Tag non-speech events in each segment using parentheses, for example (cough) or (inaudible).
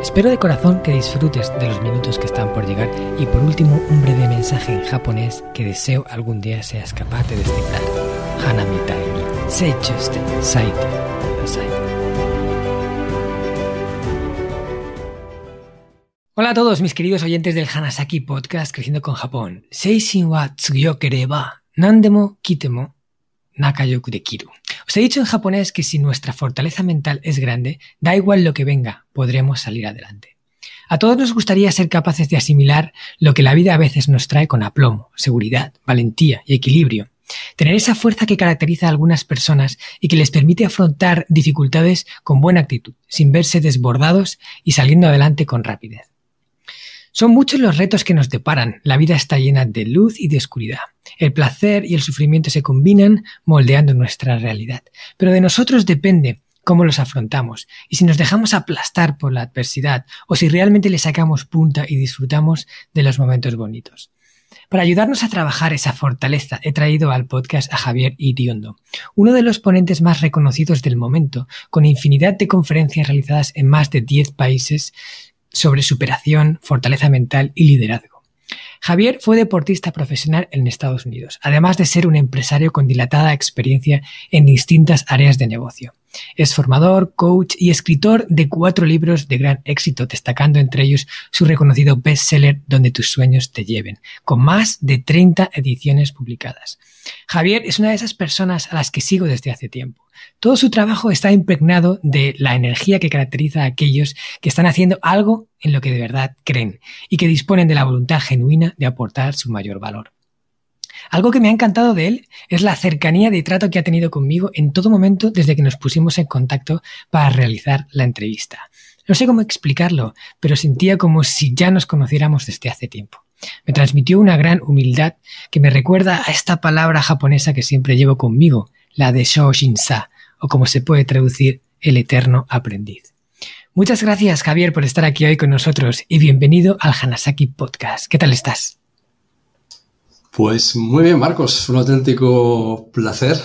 Espero de corazón que disfrutes de los minutos que están por llegar y por último un breve mensaje en japonés que deseo algún día seas capaz de descifrar. Hanami ni seichuste saite. Hola a todos mis queridos oyentes del Hanasaki Podcast Creciendo con Japón. Seishin wa tsuyokereba nandemo kitemo nakayoku dekiru. Os he dicho en japonés que si nuestra fortaleza mental es grande, da igual lo que venga, podremos salir adelante. A todos nos gustaría ser capaces de asimilar lo que la vida a veces nos trae con aplomo, seguridad, valentía y equilibrio. Tener esa fuerza que caracteriza a algunas personas y que les permite afrontar dificultades con buena actitud, sin verse desbordados y saliendo adelante con rapidez. Son muchos los retos que nos deparan. La vida está llena de luz y de oscuridad. El placer y el sufrimiento se combinan moldeando nuestra realidad. Pero de nosotros depende cómo los afrontamos y si nos dejamos aplastar por la adversidad o si realmente le sacamos punta y disfrutamos de los momentos bonitos. Para ayudarnos a trabajar esa fortaleza, he traído al podcast a Javier Iriondo, uno de los ponentes más reconocidos del momento, con infinidad de conferencias realizadas en más de 10 países sobre superación, fortaleza mental y liderazgo. Javier fue deportista profesional en Estados Unidos, además de ser un empresario con dilatada experiencia en distintas áreas de negocio. Es formador, coach y escritor de cuatro libros de gran éxito, destacando entre ellos su reconocido bestseller Donde tus sueños te lleven, con más de 30 ediciones publicadas. Javier es una de esas personas a las que sigo desde hace tiempo. Todo su trabajo está impregnado de la energía que caracteriza a aquellos que están haciendo algo en lo que de verdad creen y que disponen de la voluntad genuina de aportar su mayor valor. Algo que me ha encantado de él es la cercanía de trato que ha tenido conmigo en todo momento desde que nos pusimos en contacto para realizar la entrevista. No sé cómo explicarlo, pero sentía como si ya nos conociéramos desde hace tiempo. Me transmitió una gran humildad que me recuerda a esta palabra japonesa que siempre llevo conmigo, la de Shoshin-sa, o como se puede traducir, el eterno aprendiz. Muchas gracias, Javier, por estar aquí hoy con nosotros y bienvenido al Hanasaki Podcast. ¿Qué tal estás? Pues muy bien, Marcos. Un auténtico placer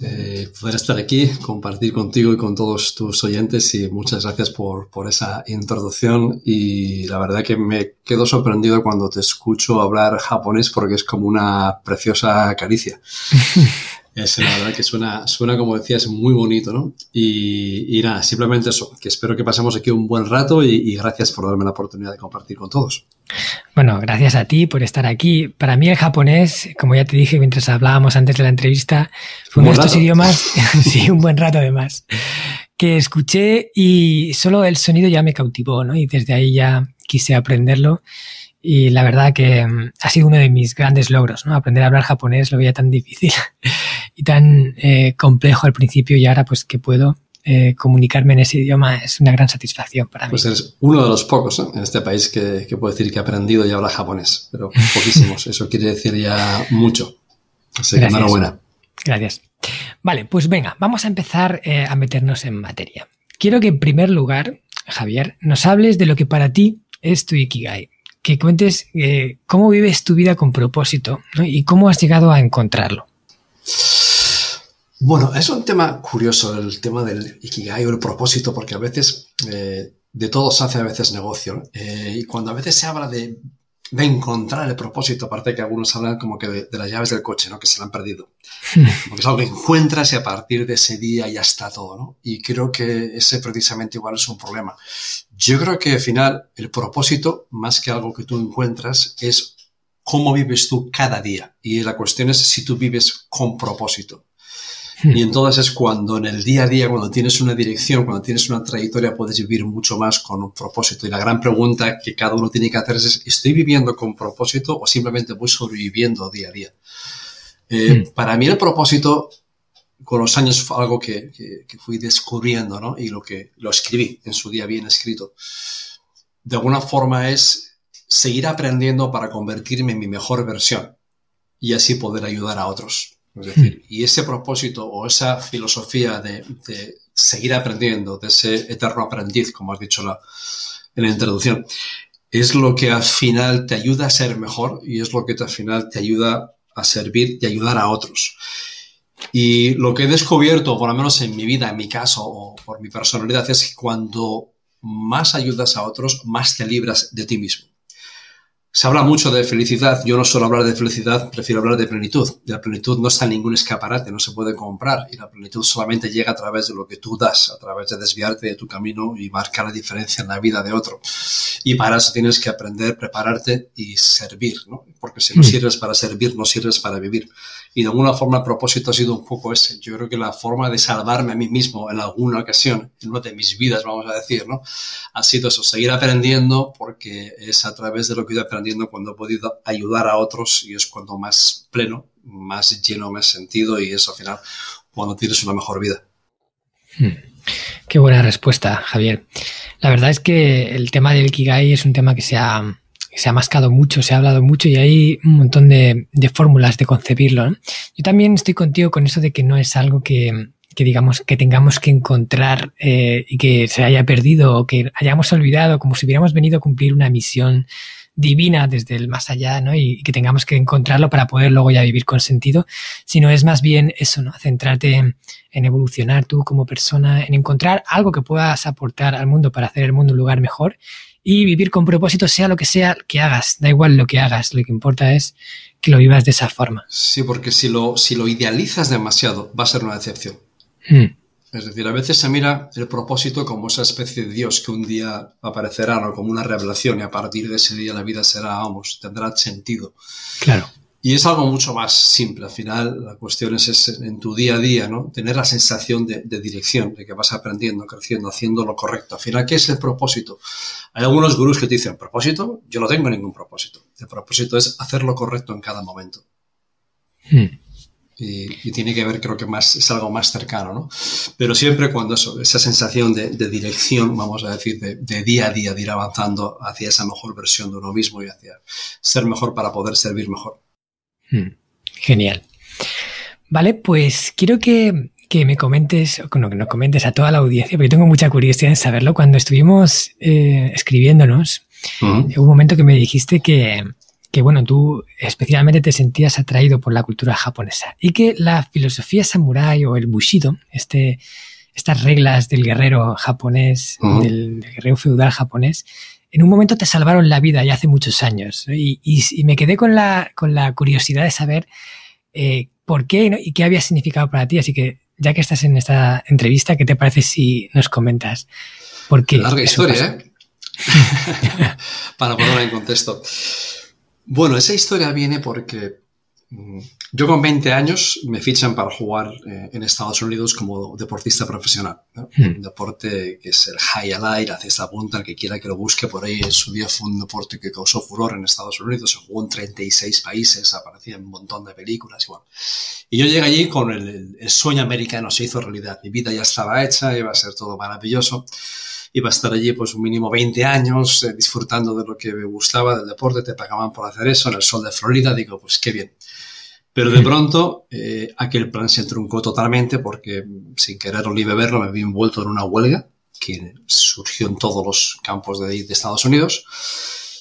eh, poder estar aquí, compartir contigo y con todos tus oyentes y muchas gracias por, por, esa introducción y la verdad que me quedo sorprendido cuando te escucho hablar japonés porque es como una preciosa caricia. (laughs) Es la verdad que suena, suena, como decías, muy bonito, ¿no? Y, y, nada, simplemente eso, que espero que pasemos aquí un buen rato y, y, gracias por darme la oportunidad de compartir con todos. Bueno, gracias a ti por estar aquí. Para mí el japonés, como ya te dije mientras hablábamos antes de la entrevista, fue uno de estos idiomas, (laughs) (laughs) sí, un buen rato además, que escuché y solo el sonido ya me cautivó, ¿no? Y desde ahí ya quise aprenderlo y la verdad que um, ha sido uno de mis grandes logros, ¿no? Aprender a hablar japonés lo veía tan difícil (laughs) y tan eh, complejo al principio y ahora pues que puedo eh, comunicarme en ese idioma es una gran satisfacción para mí. Pues eres uno de los pocos ¿no? en este país que, que puedo decir que ha aprendido y habla japonés, pero (laughs) poquísimos. Eso quiere decir ya mucho. Así que enhorabuena. Gracias. Vale, pues venga, vamos a empezar eh, a meternos en materia. Quiero que en primer lugar, Javier, nos hables de lo que para ti es tu Ikigai. Que cuentes eh, cómo vives tu vida con propósito ¿no? y cómo has llegado a encontrarlo. Bueno, es un tema curioso el tema del Ikigai o el propósito, porque a veces eh, de todo se hace a veces negocio. Eh, y cuando a veces se habla de, de, encontrar el propósito, aparte que algunos hablan como que de, de, las llaves del coche, ¿no? Que se le han perdido. (laughs) Porque es algo que encuentras y a partir de ese día ya está todo, ¿no? Y creo que ese precisamente igual es un problema. Yo creo que al final el propósito, más que algo que tú encuentras, es cómo vives tú cada día. Y la cuestión es si tú vives con propósito. Y entonces es cuando en el día a día, cuando tienes una dirección, cuando tienes una trayectoria, puedes vivir mucho más con un propósito. Y la gran pregunta que cada uno tiene que hacer es, ¿estoy viviendo con propósito o simplemente voy sobreviviendo día a día? Eh, mm. Para mí el propósito, con los años, fue algo que, que, que, fui descubriendo, ¿no? Y lo que lo escribí en su día bien escrito. De alguna forma es seguir aprendiendo para convertirme en mi mejor versión. y así poder ayudar a otros. Es decir, y ese propósito o esa filosofía de, seguir aprendiendo, de ese eterno aprendiz, como has dicho la, en la introducción, es lo que al final te ayuda a ser mejor y es lo que al final te ayuda a servir y ayudar a otros. Y lo que he descubierto, por lo menos en mi vida, en mi caso, o por mi personalidad, es que cuando más ayudas a otros, más te libras de ti mismo. Se habla mucho de felicidad. Yo no suelo hablar de felicidad, prefiero hablar de plenitud. la plenitud no está en ningún escaparate, no se puede comprar. Y la plenitud solamente llega a través de lo que tú das, a través de desviarte de tu camino y marcar la diferencia en la vida de otro. Y para eso tienes que aprender, prepararte y servir, ¿no? Porque si no mm. sirves para servir, no sirves para vivir. Y de alguna forma el propósito ha sido un poco ese. Yo creo que la forma de salvarme a mí mismo en alguna ocasión, en una de mis vidas, vamos a decir, ¿no? Ha sido eso, seguir aprendiendo porque es a través de lo que he ido aprendiendo cuando he podido ayudar a otros y es cuando más pleno, más lleno me he sentido y es al final cuando tienes una mejor vida. Hmm. Qué buena respuesta, Javier. La verdad es que el tema del Kigai es un tema que se ha se ha mascado mucho, se ha hablado mucho y hay un montón de, fórmulas de concebirlo. Yo también estoy contigo con eso de que no es algo que, digamos que tengamos que encontrar eh, y que se haya perdido o que hayamos olvidado, como si hubiéramos venido a cumplir una misión divina desde el más allá, ¿no? Y, que tengamos que encontrarlo para poder luego ya vivir con sentido, sino es más bien eso, ¿no? Centrarte en, en evolucionar tú como persona, en encontrar algo que puedas aportar al mundo para hacer el mundo un lugar mejor y vivir con propósito, sea lo que sea que hagas, da igual lo que hagas, lo que importa es que lo vivas de esa forma. Sí, porque si lo, si lo idealizas demasiado, va a ser una decepción. Hmm. Es decir, a veces se mira el propósito como esa especie de Dios que un día aparecerá, ¿no? como una revelación, y a partir de ese día la vida será, vamos, tendrá sentido. Claro. Y es algo mucho más simple. Al final, la cuestión es, en tu día a día, ¿no? Tener la sensación de, dirección, de que vas aprendiendo, creciendo, haciendo lo correcto. Al final, ¿qué es el propósito? Hay algunos gurús que te dicen, ¿propósito? Yo no tengo ningún propósito. El propósito es hacer lo correcto en cada momento. Hmm. Y, tiene que ver, creo que más, es algo más cercano, ¿no? Pero siempre cuando eso, esa sensación de, dirección, vamos a decir, de, de, día a día, de ir avanzando hacia esa mejor versión de uno mismo y hacia ser mejor para poder servir mejor. Hmm, genial. Vale, pues quiero que, me comentes, o que nos comentes a toda la audiencia, porque tengo mucha curiosidad en saberlo. Cuando estuvimos eh, escribiéndonos, hubo un momento que me dijiste que, bueno, tú especialmente te sentías atraído por la cultura japonesa y que la filosofía samurái o el bushido, este, estas reglas del guerrero japonés, del, guerrero feudal japonés, en un momento te salvaron la vida ya hace muchos años. Y, me quedé con la, con la curiosidad de saber eh, por qué y qué había significado para ti. Así que, ya que estás en esta entrevista, ¿qué te parece si nos comentas por qué? Larga historia, ¿eh? (laughs) para ponerla en contexto. Bueno, esa historia viene porque yo con 20 años me fichan para jugar eh, en Estados Unidos como deportista profesional. Hmm. Un deporte que es el high air, hace esta punta, el que quiera que lo busque por ahí. En su día fue un deporte que causó furor en Estados Unidos, se jugó en 36 países, aparecía en un montón de películas y bueno. Y yo llegué allí con el, sueño americano, se hizo realidad. Mi vida ya estaba hecha, iba a ser todo maravilloso iba a estar allí pues un mínimo 20 años eh, disfrutando de lo que me gustaba del deporte, te pagaban por hacer eso en el sol de Florida, digo, pues qué bien. Pero de pronto eh, aquel plan se truncó totalmente porque sin querer ni beberlo me vi envuelto en una huelga que surgió en todos los campos de, de Estados Unidos.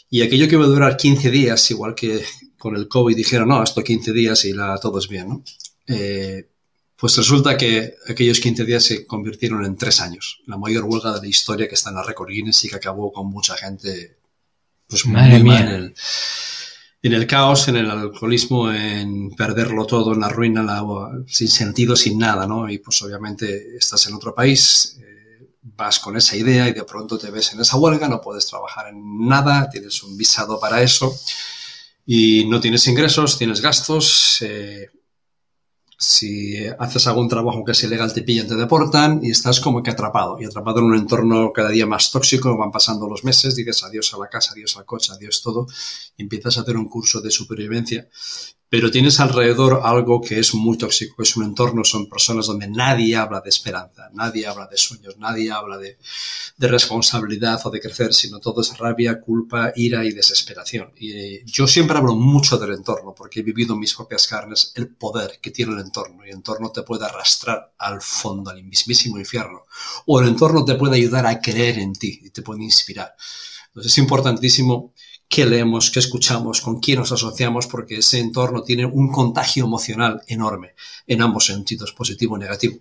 Y aquello que iba a durar 15 días, igual que con el COVID dijeron, no, esto 15 días y la, todo es bien, ¿no? Eh, pues resulta que aquellos 15 días se convirtieron en tres años. La mayor huelga de la historia que está en la Record Guinness y que acabó con mucha gente pues muy mal en el, en el caos, en el alcoholismo, en perderlo todo, en la ruina, la, sin sentido, sin nada, ¿no? Y pues obviamente estás en otro país, eh, vas con esa idea y de pronto te ves en esa huelga, no puedes trabajar en nada, tienes un visado para eso y no tienes ingresos, tienes gastos. Eh, si haces algún trabajo que es ilegal, te pillan, te deportan y estás como que atrapado. Y atrapado en un entorno cada día más tóxico, van pasando los meses, dices adiós a la casa, adiós al coche, adiós todo, y empiezas a hacer un curso de supervivencia pero tienes alrededor algo que es muy tóxico, es un entorno, son personas donde nadie habla de esperanza, nadie habla de sueños, nadie habla de, responsabilidad o de crecer, sino todo es rabia, culpa, ira y desesperación. Y eh, yo siempre hablo mucho del entorno porque he vivido en mis propias carnes el poder que tiene el entorno y el entorno te puede arrastrar al fondo, al mismísimo infierno, o el entorno te puede ayudar a creer en ti y te puede inspirar. Entonces es importantísimo qué leemos, qué escuchamos, con quién nos asociamos, porque ese entorno tiene un contagio emocional enorme en ambos sentidos, positivo y negativo.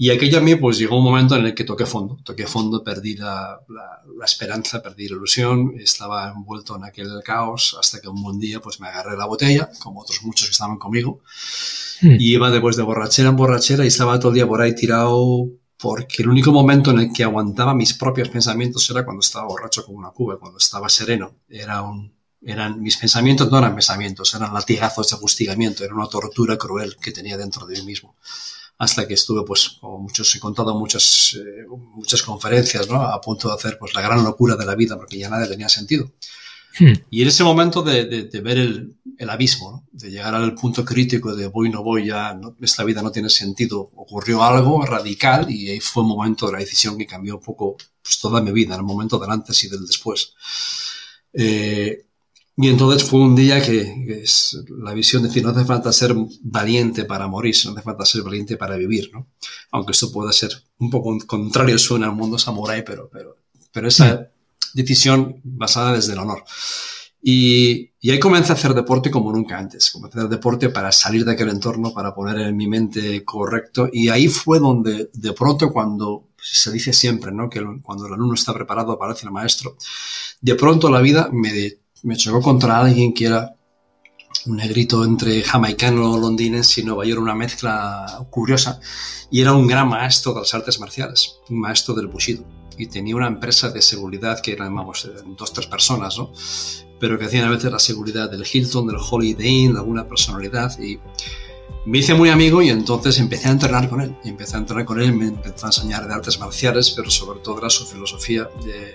Y aquello a mí, pues llegó un momento en el que toqué fondo, toqué fondo, perdí la, la, esperanza, perdí la ilusión, estaba envuelto en aquel caos hasta que un buen día pues me agarré la botella, como otros muchos que estaban conmigo, hmm. y iba después de borrachera en borrachera y estaba todo el día por ahí tirado porque el único momento en el que aguantaba mis propios pensamientos era cuando estaba borracho con una cuba, cuando estaba sereno. Era un, eran, mis pensamientos no eran pensamientos, eran latigazos de fustigamiento, era una tortura cruel que tenía dentro de mí mismo. Hasta que estuve, pues, como muchos he contado, muchas, eh, muchas conferencias, ¿no? A punto de hacer, pues, la gran locura de la vida, porque ya nada tenía sentido. Hmm. Y en ese momento de, de, ver el, el abismo, de llegar al punto crítico de voy, no voy, ya esta vida no tiene sentido, ocurrió algo radical y ahí fue un momento de la decisión que cambió un poco pues, toda mi vida, el momento del antes y del después. Eh, y entonces fue un día que, es la visión de decir, no hace falta ser valiente para morir, no hace falta ser valiente para vivir, ¿no? Aunque esto pueda ser un poco contrario, suena al mundo samurái, pero, pero, pero esa hmm decisión basada desde el honor. Y, ahí comencé a hacer deporte como nunca antes. Comencé a hacer deporte para salir de aquel entorno, para poner en mi mente correcto. Y ahí fue donde, de pronto, cuando se dice siempre, ¿no? Que cuando el alumno está preparado para ser maestro, de pronto la vida me, me chocó contra alguien que era un negrito entre jamaicano, londinense y Nueva York, una mezcla curiosa. Y era un gran maestro de las artes marciales, un maestro del Bushido y tenía una empresa de seguridad que eran, vamos, dos, tres personas, ¿no? Pero que hacían a veces la seguridad del Hilton, del Holiday Inn, de alguna personalidad y me hice muy amigo y entonces empecé a entrenar con él. Y empecé a entrenar con él, me empezó a enseñar de artes marciales, pero sobre todo era su filosofía. De,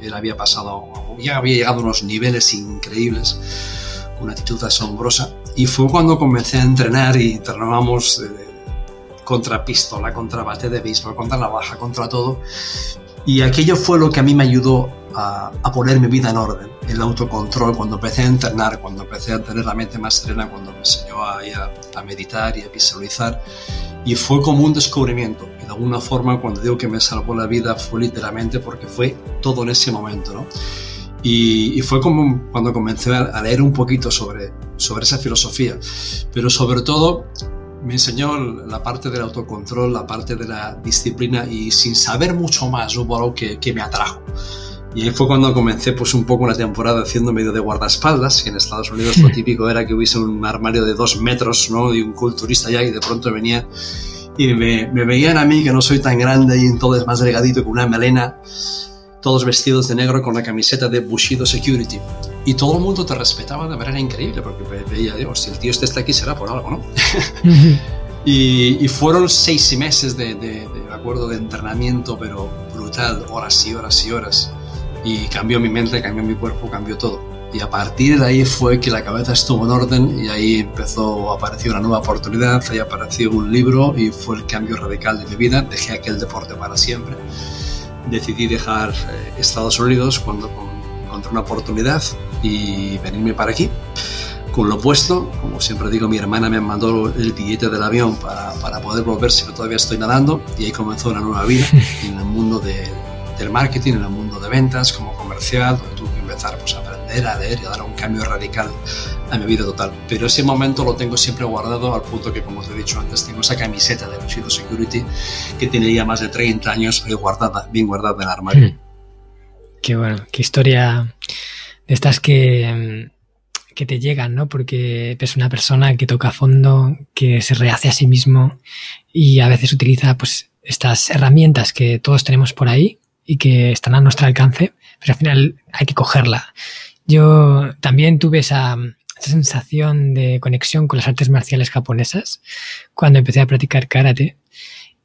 él había pasado, ya había llegado a unos niveles increíbles, una actitud asombrosa. Y fue cuando comencé a entrenar y entrenábamos contra pistola, contra bate de béisbol, contra la baja, contra todo. Y aquello fue lo que a mí me ayudó a, poner mi vida en orden, el autocontrol, cuando empecé a entrenar, cuando empecé a tener la mente más serena, cuando me enseñó a, a, meditar y a visualizar. Y fue como un descubrimiento. Y de alguna forma, cuando digo que me salvó la vida, fue literalmente porque fue todo en ese momento, ¿no? Y, fue como cuando comencé a leer un poquito sobre, sobre esa filosofía. Pero sobre todo, me enseñó la parte del autocontrol, la parte de la disciplina y sin saber mucho más hubo algo que, que me atrajo. Y ahí fue cuando comencé pues un poco una temporada haciendo medio de guardaespaldas, que en Estados Unidos lo (laughs) típico era que hubiese un armario de dos metros, ¿no? Y un culturista ya y de pronto venía y me, me veían a mí que no soy tan grande y entonces más delgadito con una melena todos vestidos de negro con la camiseta de Bushido Security. Y todo el mundo te respetaba de manera increíble, porque veía, Dios, si el tío este está aquí será por algo, ¿no? (laughs) y, fueron seis meses de, de, de, acuerdo, de entrenamiento, pero brutal, horas y horas y horas. Y cambió mi mente, cambió mi cuerpo, cambió todo. Y a partir de ahí fue que la cabeza estuvo en orden y ahí empezó, apareció una nueva oportunidad, ahí apareció un libro y fue el cambio radical de mi vida. Dejé aquel deporte para siempre decidí dejar eh, Estados Unidos cuando encontré una oportunidad y venirme para aquí. Con lo opuesto, como siempre digo, mi hermana me mandó el billete del avión para, poder volver si todavía estoy nadando y ahí comenzó una nueva vida en el mundo de, del marketing, en el mundo de ventas, como comercial, tuve que empezar pues, a aprender a leer y a dar un cambio radical a mi vida total. Pero ese momento lo tengo siempre guardado al punto que, como os he dicho antes, tengo esa camiseta de Bushido Security que tiene ya más de 30 años guardada, bien guardada en el armario. Hmm. Qué bueno, qué historia de estas que, que te llegan, ¿no? Porque es una persona que toca a fondo, que se rehace a sí mismo y a veces utiliza pues estas herramientas que todos tenemos por ahí y que están a nuestro alcance, pero al final hay que cogerla. Yo también tuve esa, sensación de conexión con las artes marciales japonesas cuando empecé a practicar karate.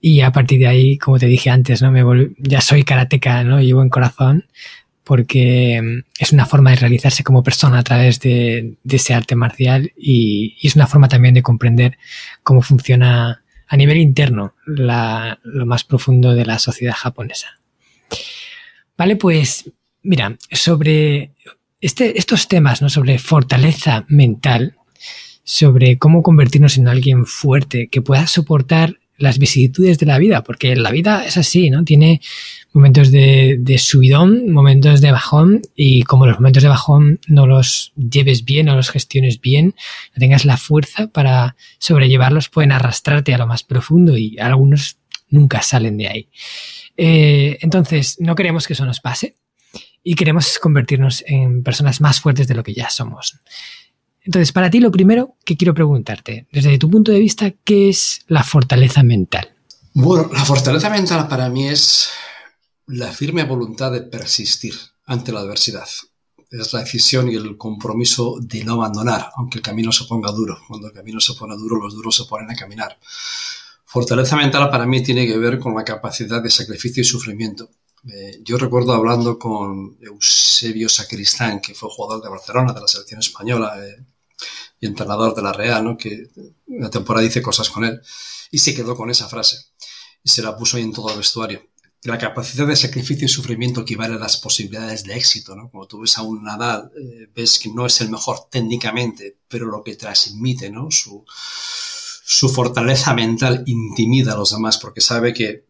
Y a partir de ahí, como te dije antes, ¿no? Me ya soy karateca, ¿no? Llevo en corazón. porque mm, es una forma de realizarse como persona a través de, ese arte marcial y, es una forma también de comprender cómo funciona a nivel interno lo más profundo de la sociedad japonesa. Vale, pues mira, sobre este, estos temas, ¿no? Sobre fortaleza mental, sobre cómo convertirnos en alguien fuerte que pueda soportar las vicisitudes de la vida, porque la vida es así, ¿no? Tiene momentos de, subidón, momentos de bajón, y como los momentos de bajón no los lleves bien, no los gestiones bien, no tengas la fuerza para sobrellevarlos, pueden arrastrarte a lo más profundo y algunos nunca salen de ahí. Eh, entonces, no queremos que eso nos pase y queremos convertirnos en personas más fuertes de lo que ya somos. Entonces, para ti lo primero que quiero preguntarte, desde tu punto de vista, ¿qué es la fortaleza mental? Bueno, la fortaleza mental para mí es la firme voluntad de persistir ante la adversidad. Es la decisión y el compromiso de no abandonar, aunque el camino se ponga duro. Cuando el camino se pone duro, los duros se ponen a caminar. Fortaleza mental para mí tiene que ver con la capacidad de sacrificio y sufrimiento. Eh, yo recuerdo hablando con Eusebio Sacristán, que fue jugador de Barcelona, de la selección española eh, y entrenador de la Real, ¿no? que la temporada dice cosas con él, y se quedó con esa frase y se la puso ahí en todo el vestuario la capacidad de sacrificio y sufrimiento equivale a las posibilidades de éxito, ¿no? Como tú ves a un Nadal, eh, ves que no es el mejor técnicamente, pero lo que transmite, ¿no? Su, su fortaleza mental intimida a los demás porque sabe que,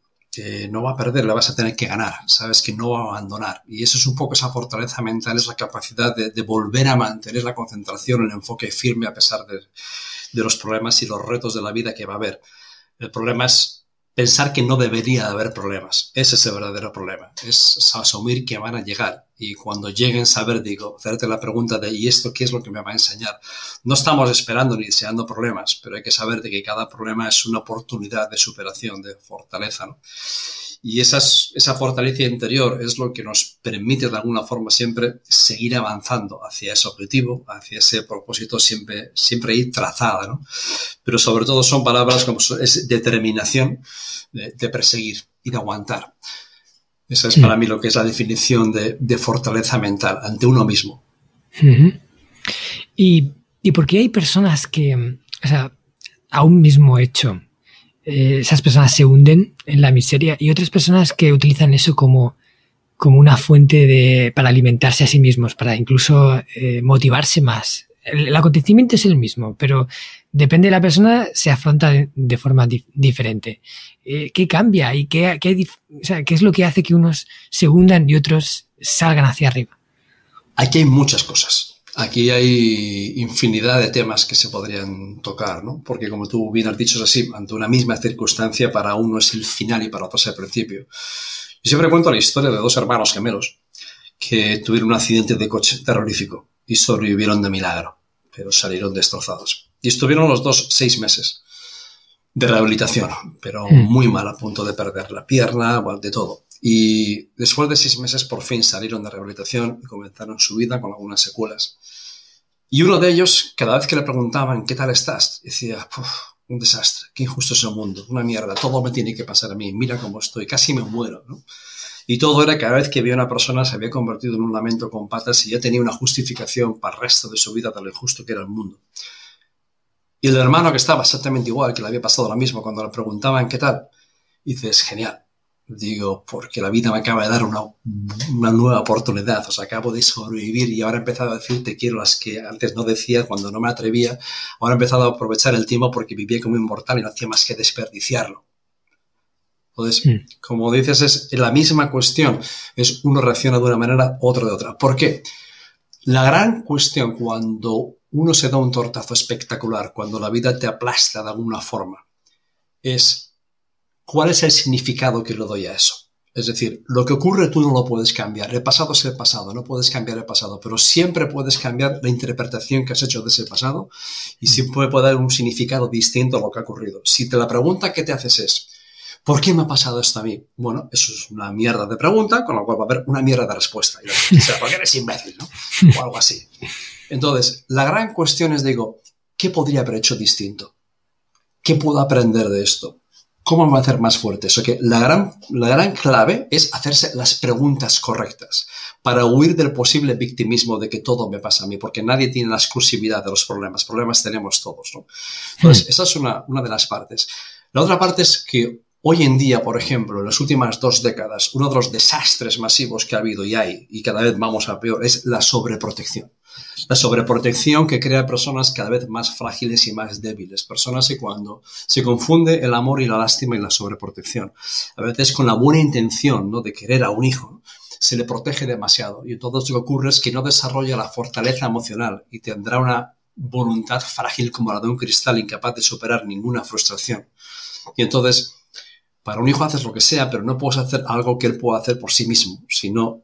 no va a perder, le vas a tener que ganar, sabes que no va a abandonar. Y eso es un poco esa fortaleza mental, es la capacidad de, de volver a mantener la concentración, el enfoque firme a pesar de, de los problemas y los retos de la vida que va a haber. El problema es pensar que no debería haber problemas. Ese es el verdadero problema. Es asumir que van a llegar y cuando lleguen saber, digo, hacerte la pregunta de ¿y esto qué es lo que me va a enseñar? No estamos esperando ni deseando problemas, pero hay que saber de que cada problema es una oportunidad de superación, de fortaleza. ¿no? Y esa fortaleza interior es lo que nos permite de alguna forma siempre seguir avanzando hacia ese objetivo, hacia ese propósito siempre, siempre ir trazada. ¿no? Pero sobre todo son palabras como es determinación de, perseguir y de aguantar. Esa es para mí lo que es la definición de, fortaleza mental ante uno mismo. ¿Y, ¿Y por qué hay personas que, o sea, a un mismo hecho, eh, esas personas se hunden en la miseria y otras personas que utilizan eso como, como una fuente de, para alimentarse a sí mismos, para incluso eh, motivarse más. El, acontecimiento es el mismo, pero depende de la persona, se afronta de, forma diferente. Eh, ¿Qué cambia y qué, qué, qué es lo que hace que unos se hundan y otros salgan hacia arriba? Aquí hay muchas cosas. Aquí hay infinidad de temas que se podrían tocar, ¿no? Porque como tú bien has dicho, es así, ante una misma circunstancia, para uno es el final y para otro es el principio. Yo siempre cuento la historia de dos hermanos gemelos que tuvieron un accidente de coche terrorífico y sobrevivieron de milagro, pero salieron destrozados. Y estuvieron los dos seis meses de rehabilitación, pero hmm. muy mal a punto de perder la pierna, de todo. Y después de seis meses por fin salieron de rehabilitación y comenzaron su vida con algunas secuelas. Y uno de ellos, cada vez que le preguntaban, ¿qué tal estás? Decía, un desastre, qué injusto es el mundo, una mierda, todo me tiene que pasar a mí, mira cómo estoy, casi me muero. Y todo era cada vez que veía a una persona se había convertido en un lamento con patas y ya tenía una justificación para el resto de su vida de lo injusto que era el mundo. Y el hermano que estaba exactamente igual, que le había pasado lo mismo cuando le preguntaban qué tal, dice, genial, Digo, porque la vida me acaba de dar una, nueva oportunidad. O sea, acabo de sobrevivir y ahora he empezado a decir te quiero las que antes no decía cuando no me atrevía. Ahora he empezado a aprovechar el tiempo porque vivía como inmortal y no hacía más que desperdiciarlo. Entonces, mm. como dices, es la misma cuestión. Es uno reacciona de una manera, otro de otra. ¿Por qué? La gran cuestión cuando uno se da un tortazo espectacular, cuando la vida te aplasta de alguna forma, es ¿Cuál es el significado que le doy a eso? Es decir, lo que ocurre tú no lo puedes cambiar. El pasado es el pasado, no puedes cambiar el pasado, pero siempre puedes cambiar la interpretación que has hecho de ese pasado y siempre puede dar un significado distinto a lo que ha ocurrido. Si te la pregunta que te haces es, ¿por qué me ha pasado esto a mí? Bueno, eso es una mierda de pregunta, con lo cual va a haber una mierda de respuesta. Y sea, porque eres imbécil, ¿no? O algo así. Entonces, la gran cuestión es, digo, ¿qué podría haber hecho distinto? ¿Qué puedo aprender de esto? ¿Cómo me va a hacer más fuerte? Eso que la gran, la gran clave es hacerse las preguntas correctas para huir del posible victimismo de que todo me pasa a mí, porque nadie tiene la exclusividad de los problemas. Problemas tenemos todos, ¿no? Entonces, hmm. esa es una, una de las partes. La otra parte es que Hoy en día, por ejemplo, en las últimas dos décadas, uno de los desastres masivos que ha habido y hay, y cada vez vamos a peor, es la sobreprotección. La sobreprotección que crea personas cada vez más frágiles y más débiles. Personas que cuando se confunde el amor y la lástima y la sobreprotección. A veces con la buena intención ¿no? de querer a un hijo, se le protege demasiado. Y entonces lo que ocurre es que no desarrolla la fortaleza emocional y tendrá una voluntad frágil como la de un cristal incapaz de superar ninguna frustración. Y entonces para un hijo haces lo que sea, pero no puedes hacer algo que él pueda hacer por sí mismo, sino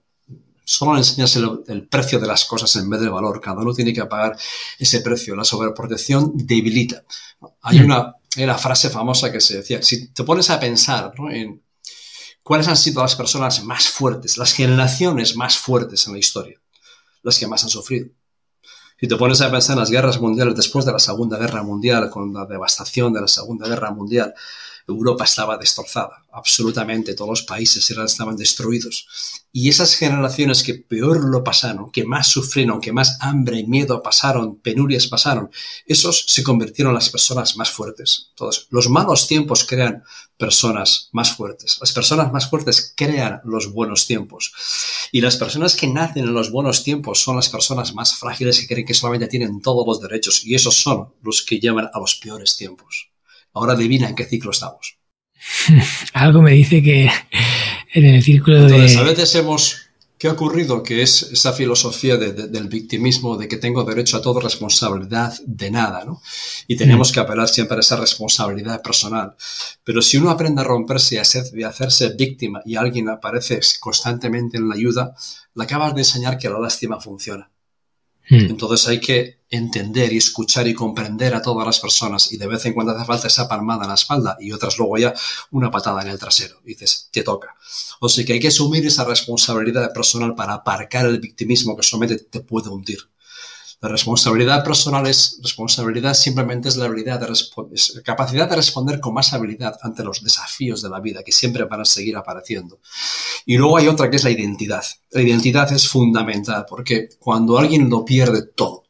solo le enseñas el, precio de las cosas en vez del valor. Cada uno tiene que pagar ese precio. La sobreprotección debilita. Hay mm. una, una frase famosa que se decía, si te pones a pensar en cuáles han sido las personas más fuertes, las generaciones más fuertes en la historia, las que más han sufrido. Si te pones a pensar en las guerras mundiales después de la Segunda Guerra Mundial, con la devastación de la Segunda Guerra Mundial, Europa estaba destrozada, absolutamente, todos los países estaban destruidos. Y esas generaciones que peor lo pasaron, que más sufrieron, que más hambre, y miedo pasaron, penurias pasaron, esos se convirtieron en las personas más fuertes. Entonces, los malos tiempos crean personas más fuertes. Las personas más fuertes crean los buenos tiempos. Y las personas que nacen en los buenos tiempos son las personas más frágiles que creen que solamente tienen todos los derechos. Y esos son los que llevan a los peores tiempos. Ahora adivina en qué ciclo estamos. (laughs) Algo me dice que en el círculo Entonces, a veces hemos... ¿Qué ha ocurrido? Que es esa filosofía del victimismo, de que tengo derecho a toda responsabilidad de nada, ¿no? Y tenemos mm. que apelar siempre a esa responsabilidad personal. Pero si uno aprende a romperse y a, hacerse víctima y alguien aparece constantemente en la ayuda, le acabas de enseñar que la lástima funciona. Hmm. Entonces hay que entender y escuchar y comprender a todas las personas y de vez en cuando hace falta esa palmada en la espalda y otras luego ya una patada en el trasero. Y dices, te toca. O sea que hay que asumir esa responsabilidad personal para aparcar el victimismo que solamente te puede hundir. La responsabilidad personal es responsabilidad simplemente es la habilidad de capacidad de responder con más habilidad ante los desafíos de la vida que siempre van a seguir apareciendo. Y luego hay otra que es la identidad. La identidad es fundamental porque cuando alguien lo pierde todo,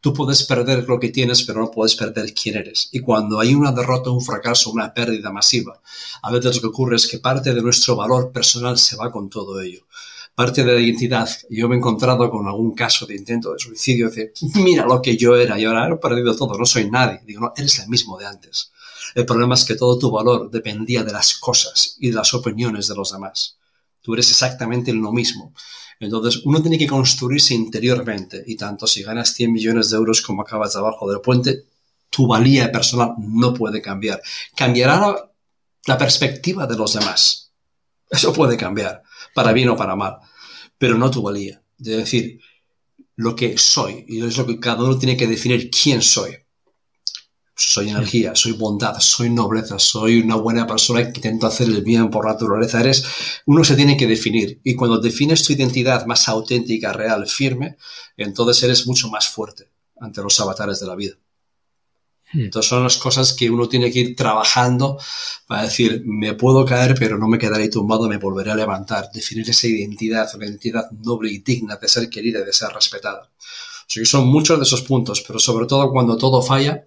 tú puedes perder lo que tienes, pero no puedes perder quién eres. Y cuando hay una derrota, un fracaso, una pérdida masiva, a veces lo que ocurre es que parte de nuestro valor personal se va con todo ello parte de la identidad. Yo me he encontrado con algún caso de intento de suicidio, de mira lo que yo era y ahora he perdido todo, no soy nadie. Digo, no, eres el mismo de antes. El problema es que todo tu valor dependía de las cosas y de las opiniones de los demás. Tú eres exactamente lo mismo. Entonces, uno tiene que construirse interiormente y tanto si ganas 100 millones de euros como acabas abajo del puente, tu valía personal no puede cambiar. Cambiará la perspectiva de los demás. Eso puede cambiar para bien o para mal, pero no tu valía. Es decir, lo que soy, y es lo que cada uno tiene que definir quién soy. Soy energía, soy bondad, soy nobleza, soy una buena persona que intento hacer el bien por naturaleza. Eres, uno se tiene que definir. Y cuando defines tu identidad más auténtica, real, firme, entonces eres mucho más fuerte ante los avatares de la vida. Entonces son las cosas que uno tiene que ir trabajando para decir, me puedo caer, pero no me quedaré tumbado, me volveré a levantar. Definir esa identidad, una identidad noble y digna de ser querida y de ser respetada. O sea son muchos de esos puntos, pero sobre todo cuando todo falla,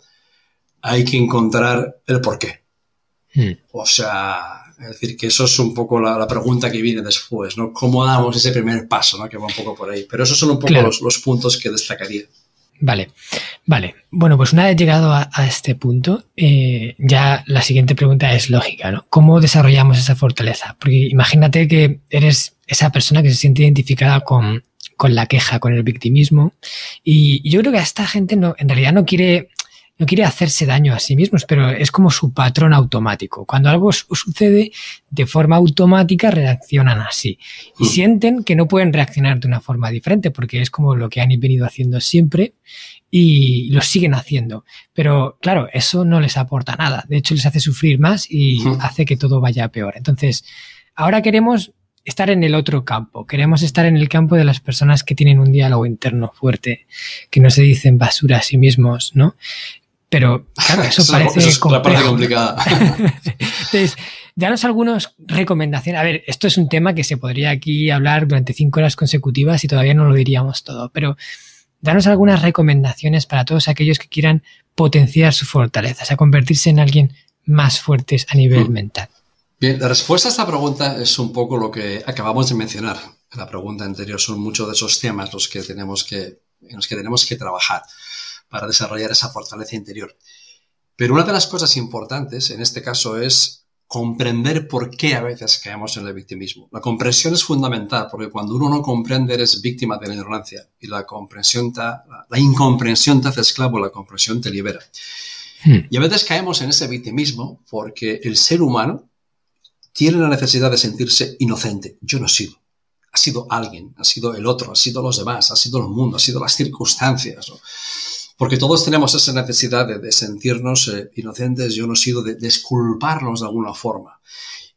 hay que encontrar el porqué. Hmm. O sea, es decir, que eso es un poco la, pregunta que viene después, ¿no? ¿Cómo damos ese primer paso, ¿no? Que va un poco por ahí. Pero esos son un poco los, los puntos que destacaría. Vale, vale. Bueno, pues una vez llegado a, este punto, eh, ya la siguiente pregunta es lógica, ¿no? ¿Cómo desarrollamos esa fortaleza? Porque imagínate que eres esa persona que se siente identificada con, con la queja, con el victimismo, y yo creo que a esta gente no, en realidad no quiere no quiere hacerse daño a sí mismos, pero es como su patrón automático. Cuando algo sucede, de forma automática reaccionan así. Y mm. sienten que no pueden reaccionar de una forma diferente, porque es como lo que han venido haciendo siempre y lo siguen haciendo. Pero claro, eso no les aporta nada. De hecho, les hace sufrir más y hace que todo vaya peor. Entonces, ahora queremos estar en el otro campo. Queremos estar en el campo de las personas que tienen un diálogo interno fuerte, que no se dicen basura a sí mismos, ¿no? Pero claro, (laughs) eso, parece es la parte complicada. (laughs) Entonces, danos algunas recomendaciones. A ver, esto es un tema que se podría aquí hablar durante cinco horas consecutivas y todavía no lo diríamos todo, pero danos algunas recomendaciones para todos aquellos que quieran potenciar su fortaleza, o sea, convertirse en alguien más fuertes a nivel mm. mental. Bien, la respuesta a esta pregunta es un poco lo que acabamos de mencionar. En la pregunta anterior son muchos de esos temas los que tenemos que, en los que tenemos que trabajar para desarrollar esa fortaleza interior. Pero una de las cosas importantes en este caso es comprender por qué a veces caemos en el victimismo. La comprensión es fundamental porque cuando uno no comprende eres víctima de la ignorancia y la comprensión la, incomprensión te hace esclavo, la comprensión te libera. Hmm. Y a veces caemos en ese victimismo porque el ser humano tiene la necesidad de sentirse inocente. Yo no he sido. Ha sido alguien, ha sido el otro, ha sido los demás, ha sido el mundo, ha sido las circunstancias. Porque todos tenemos esa necesidad de, sentirnos eh, inocentes, yo no he sido, de disculparnos de alguna forma.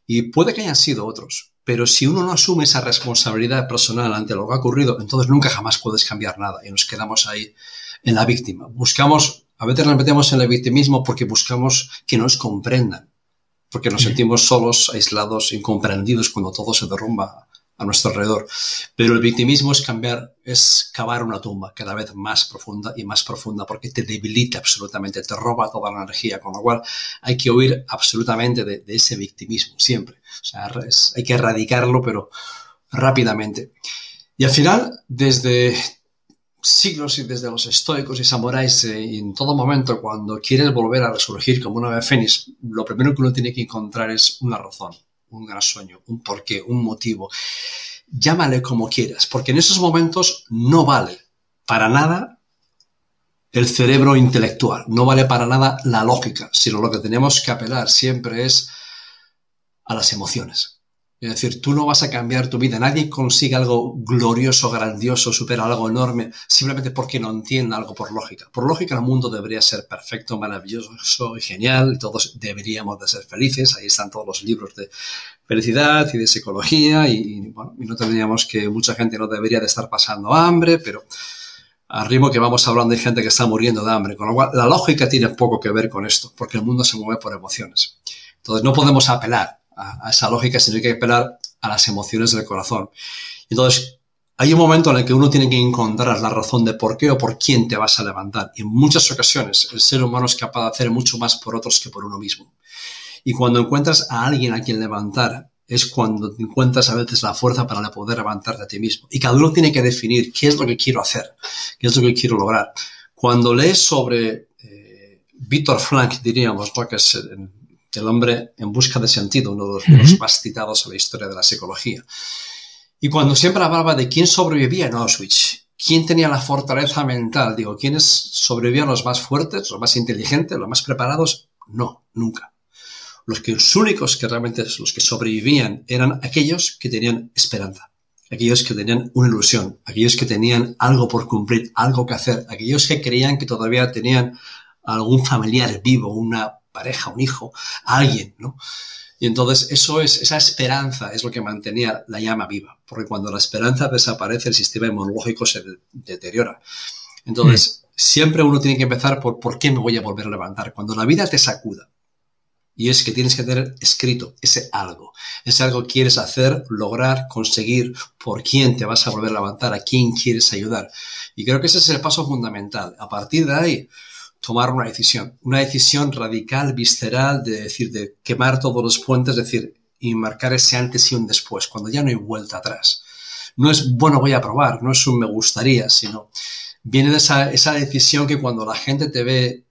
Y puede que hayan sido otros, pero si uno no asume esa responsabilidad personal ante lo que ha ocurrido, entonces nunca jamás puedes cambiar nada y nos quedamos ahí en la víctima. Buscamos, a veces nos metemos en el victimismo porque buscamos que nos comprendan, porque nos sentimos solos, aislados, incomprendidos cuando todo se derrumba a nuestro alrededor. Pero el victimismo es cambiar, es cavar una tumba cada vez más profunda y más profunda porque te debilita absolutamente, te roba toda la energía, con lo cual hay que huir absolutamente de, ese victimismo siempre. O sea, hay que erradicarlo, pero rápidamente. Y al final, desde siglos y desde los estoicos y samuráis, eh, en todo momento, cuando quieres volver a resurgir como una ave fénix, lo primero que uno tiene que encontrar es una razón un gran sueño, un porqué, un motivo. Llámale como quieras, porque en esos momentos no vale para nada el cerebro intelectual, no vale para nada la lógica, sino lo que tenemos que apelar siempre es a las emociones. Es decir, tú no vas a cambiar tu vida. Nadie consigue algo glorioso, grandioso, supera algo enorme, simplemente porque no entiende algo por lógica. Por lógica, el mundo debería ser perfecto, maravilloso y genial. Todos deberíamos de ser felices. Ahí están todos los libros de felicidad y de psicología. Y, bueno, y no tendríamos que mucha gente no debería de estar pasando hambre, pero al ritmo que vamos hablando hay gente que está muriendo de hambre. Con lo cual, la lógica tiene poco que ver con esto, porque el mundo se mueve por emociones. Entonces, no podemos apelar a, esa lógica, sino que apelar a las emociones del corazón. Entonces, hay un momento en el que uno tiene que encontrar la razón de por qué o por quién te vas a levantar. En muchas ocasiones el ser humano es capaz de hacer mucho más por otros que por uno mismo. Y cuando encuentras a alguien a quien levantar, es cuando encuentras a veces la fuerza para poder levantarte a ti mismo. Y cada uno tiene que definir qué es lo que quiero hacer, qué es lo que quiero lograr. Cuando lees sobre eh, Víctor Frank, diríamos, que es el hombre en busca de sentido, uno de los, más citados en la historia de la psicología. Y cuando siempre hablaba de quién sobrevivía en Auschwitz, quién tenía la fortaleza mental, digo, quiénes sobrevivían los más fuertes, los más inteligentes, los más preparados, no, nunca. Los, que, los únicos que realmente los que sobrevivían eran aquellos que tenían esperanza, aquellos que tenían una ilusión, aquellos que tenían algo por cumplir, algo que hacer, aquellos que creían que todavía tenían algún familiar vivo, una pareja, un hijo, alguien, ¿no? Y entonces eso es, esa esperanza es lo que mantenía la llama viva, porque cuando la esperanza desaparece el sistema inmunológico se deteriora. Entonces, mm. siempre uno tiene que empezar por por qué me voy a volver a levantar. Cuando la vida te sacuda, y es que tienes que tener escrito ese algo. Ese algo quieres hacer, lograr, conseguir, por quién te vas a volver a levantar, a quién quieres ayudar. Y creo que ese es el paso fundamental. A partir de ahí, tomar una decisión, una decisión radical, visceral, de decir, de quemar todos los puentes, es decir, y marcar ese antes y un después, cuando ya no hay vuelta atrás. No es, bueno, voy a probar, no es un me gustaría, sino viene de esa, esa decisión que cuando la gente te ve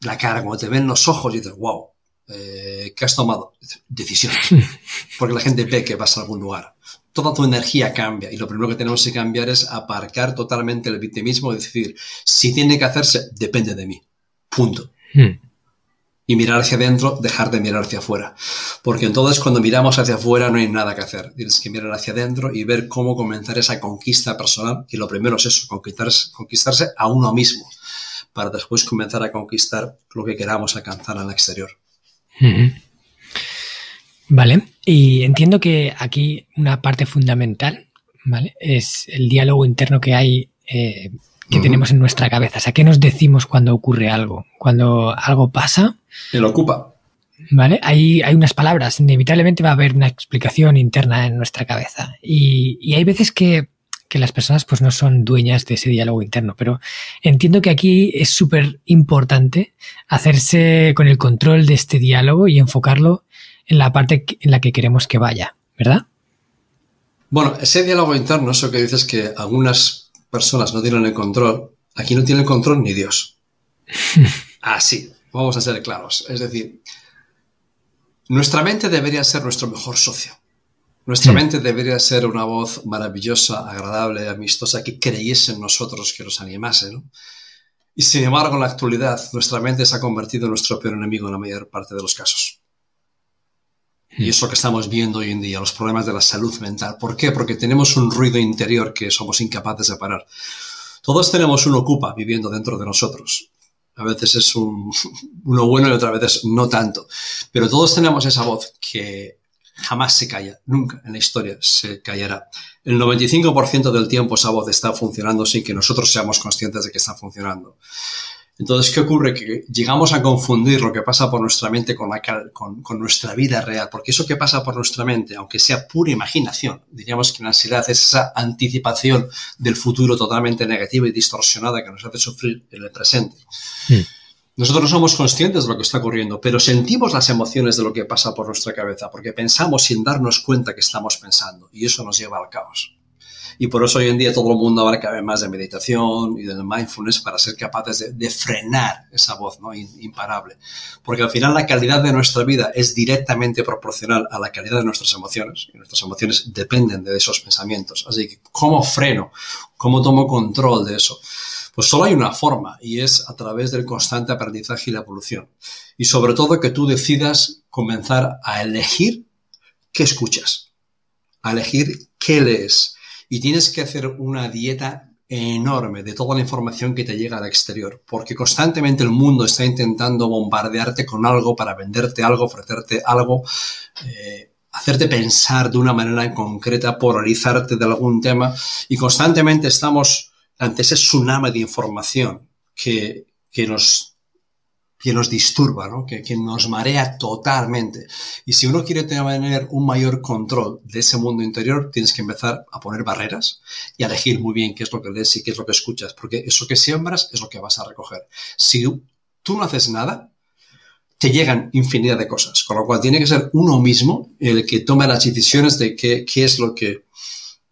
la cara, cuando te ven los ojos, y dices, wow, eh, ¿qué has tomado? Decisión. (laughs) Porque la gente ve que vas a algún lugar toda tu energía cambia y lo primero que tenemos que cambiar es aparcar totalmente el victimismo y decir, si tiene que hacerse, depende de mí. Punto. Hmm. Y mirar hacia adentro, dejar de mirar hacia afuera. Porque entonces cuando miramos hacia afuera no hay nada que hacer. Tienes que mirar hacia adentro y ver cómo comenzar esa conquista personal. Y lo primero es eso, conquistarse, conquistarse a uno mismo, para después comenzar a conquistar lo que queramos alcanzar en el exterior. Hmm. Vale, y entiendo que aquí una parte fundamental, ¿vale? Es el diálogo interno que hay eh, que tenemos en nuestra cabeza. O sea, ¿qué nos decimos cuando ocurre algo? Cuando algo pasa. El ocupa. ¿Vale? Hay, hay unas palabras, inevitablemente va a haber una explicación interna en nuestra cabeza. Y, y hay veces que, que, las personas pues no son dueñas de ese diálogo interno, pero entiendo que aquí es súper importante hacerse con el control de este diálogo y enfocarlo en la parte en la que queremos que vaya, ¿verdad? Bueno, ese diálogo interno, eso que dices que algunas personas no tienen el control, aquí no tiene el control ni Dios. (laughs) Así, vamos a ser claros. Es decir, nuestra mente debería ser nuestro mejor socio. Nuestra mente debería ser una voz maravillosa, agradable, amistosa, que creyese en nosotros, que nos animase. ¿no? Y sin embargo, en la actualidad, nuestra mente se ha convertido en nuestro peor enemigo en la mayor parte de los casos. Y eso que estamos viendo hoy en día, los problemas de la salud mental. ¿Por qué? Porque tenemos un ruido interior que somos incapaces de parar. Todos tenemos un ocupa viviendo dentro de nosotros. A veces es un, (laughs) uno bueno y otras veces no tanto. Pero todos tenemos esa voz que jamás se calla, nunca en la historia se callará. El 95% del tiempo esa voz está funcionando sin que nosotros seamos conscientes de que está funcionando. Entonces, ¿qué ocurre? Que llegamos a confundir lo que pasa por nuestra mente con, la, con, con, nuestra vida real, porque eso que pasa por nuestra mente, aunque sea pura imaginación, diríamos que la ansiedad es esa anticipación del futuro totalmente negativa y distorsionada que nos hace sufrir en el presente. Sí. Nosotros no somos conscientes de lo que está ocurriendo, pero sentimos las emociones de lo que pasa por nuestra cabeza, porque pensamos sin darnos cuenta que estamos pensando, y eso nos lleva al caos. Y por eso hoy en día todo el mundo cada vez más de meditación y del mindfulness para ser capaces de, de frenar esa voz ¿no? imparable. Porque al final la calidad de nuestra vida es directamente proporcional a la calidad de nuestras emociones. Y nuestras emociones dependen de esos pensamientos. Así que, ¿cómo freno? ¿Cómo tomo control de eso? Pues solo hay una forma y es a través del constante aprendizaje y la evolución. Y sobre todo que tú decidas comenzar a elegir qué escuchas, a elegir qué lees. Y tienes que hacer una dieta enorme de toda la información que te llega al exterior, porque constantemente el mundo está intentando bombardearte con algo para venderte algo, ofrecerte algo, eh, hacerte pensar de una manera concreta, polarizarte de algún tema, y constantemente estamos ante ese tsunami de información que, que nos que nos disturba, ¿no? que, que, nos marea totalmente. Y si uno quiere tener un mayor control de ese mundo interior, tienes que empezar a poner barreras y a elegir muy bien qué es lo que lees y qué es lo que escuchas, porque eso que siembras es lo que vas a recoger. Si tú no haces nada, te llegan infinidad de cosas, con lo cual tiene que ser uno mismo el que tome las decisiones de qué, qué es lo que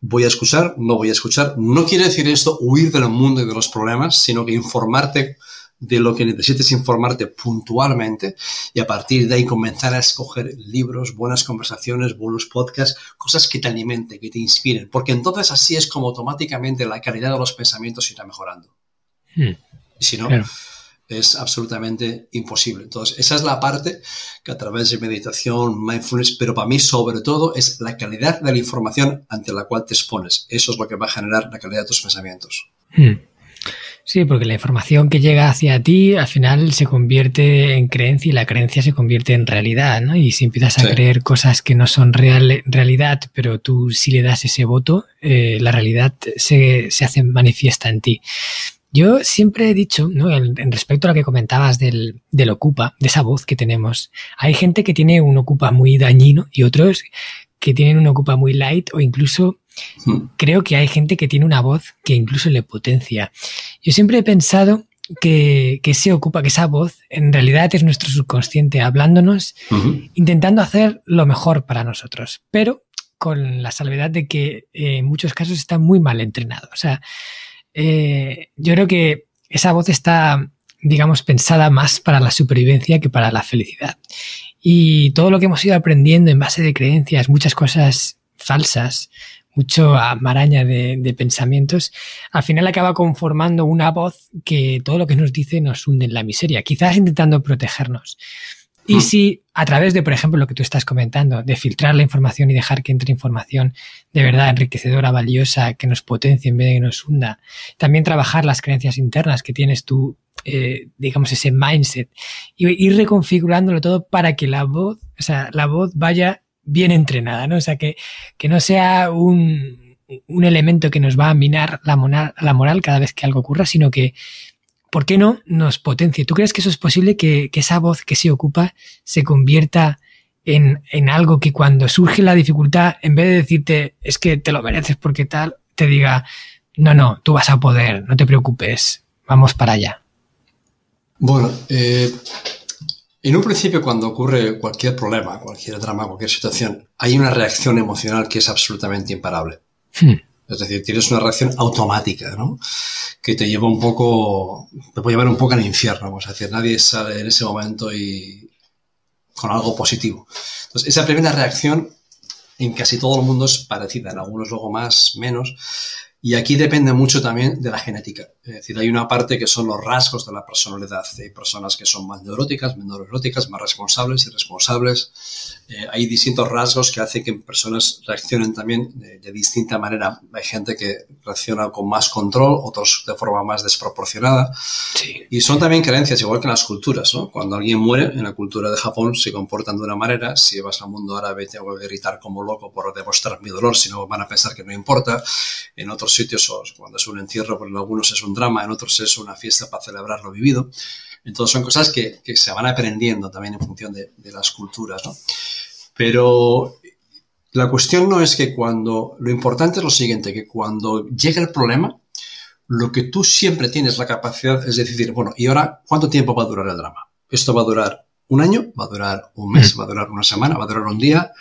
voy a escuchar, no voy a escuchar. No quiere decir esto huir del mundo y de los problemas, sino que informarte de lo que necesites informarte puntualmente y a partir de ahí comenzar a escoger libros, buenas conversaciones, buenos podcasts, cosas que te alimenten, que te inspiren, porque entonces así es como automáticamente la calidad de los pensamientos irá mejorando. Hmm. Y si no, claro. es absolutamente imposible. Entonces, esa es la parte que a través de meditación, mindfulness, pero para mí sobre todo es la calidad de la información ante la cual te expones. Eso es lo que va a generar la calidad de tus pensamientos. Hmm. Sí, porque la información que llega hacia ti al final se convierte en creencia y la creencia se convierte en realidad, ¿no? Y si empiezas a sí. creer cosas que no son real, realidad, pero tú sí le das ese voto, eh, la realidad se, se, hace manifiesta en ti. Yo siempre he dicho, ¿no? En, en respecto a lo que comentabas del, del, ocupa, de esa voz que tenemos, hay gente que tiene un ocupa muy dañino y otros que tienen un ocupa muy light o incluso (laughs) Creo que hay gente que tiene una voz que incluso le potencia. Yo siempre he pensado que, que se ocupa, que esa voz en realidad es nuestro subconsciente hablándonos, uh -huh. intentando hacer lo mejor para nosotros, pero con la salvedad de que eh, en muchos casos está muy mal entrenado. O sea, eh, yo creo que esa voz está, digamos, pensada más para la supervivencia que para la felicidad. Y todo lo que hemos ido aprendiendo en base de creencias, muchas cosas falsas, mucho maraña de, de, pensamientos, al final acaba conformando una voz que todo lo que nos dice nos hunde en la miseria, quizás intentando protegernos. Y mm. si a través de, por ejemplo, lo que tú estás comentando, de filtrar la información y dejar que entre información de verdad enriquecedora, valiosa, que nos potencie en vez de que nos hunda, también trabajar las creencias internas que tienes tú, eh, digamos, ese mindset, y ir reconfigurándolo todo para que la voz, o sea, la voz vaya bien entrenada, ¿no? O sea, que, que no sea un, un elemento que nos va a minar la moral, la moral cada vez que algo ocurra, sino que, ¿por qué no nos potencie? ¿Tú crees que eso es posible, que, que esa voz que se ocupa se convierta en, en, algo que cuando surge la dificultad, en vez de decirte, es que te lo mereces porque tal, te diga, no, no, tú vas a poder, no te preocupes, vamos para allá? Bueno, eh, en un principio cuando ocurre cualquier problema, cualquier drama, cualquier situación, hay una reacción emocional que es absolutamente imparable. Hmm. Es decir, tienes una reacción automática, ¿no? Que te lleva un poco, te puede llevar un poco al infierno, vamos a decir. Nadie sale en ese momento y con algo positivo. Entonces, esa primera reacción en casi todo el mundo es parecida, en algunos luego más, menos, y aquí depende mucho también de la genética. Es decir, hay una parte que son los rasgos de la personalidad. Hay personas que son más neuróticas, menos neuróticas, más responsables, irresponsables. Eh, hay distintos rasgos que hacen que personas reaccionen también de, distinta manera. Hay gente que reacciona con más control, otros de forma más desproporcionada. Y son también creencias, igual que en las culturas. ¿no? Cuando alguien muere, en la cultura de Japón se comportan de una manera. Si vas al mundo árabe, tengo que gritar como loco por demostrar mi dolor, si no van a pensar que no importa. En otros sitios, cuando es un entierro, pues en algunos es un drama, en otros es una fiesta para celebrar lo vivido. Entonces son cosas que, que se van aprendiendo también en función de, de las culturas, ¿no? Pero la cuestión no es que cuando, lo importante es lo siguiente, que cuando llega el problema, lo que tú siempre tienes la capacidad es decir, bueno, ¿y ahora cuánto tiempo va a durar el drama? ¿Esto va a durar un año? ¿Va a durar un mes? ¿Va a durar una semana? ¿Va a durar un día?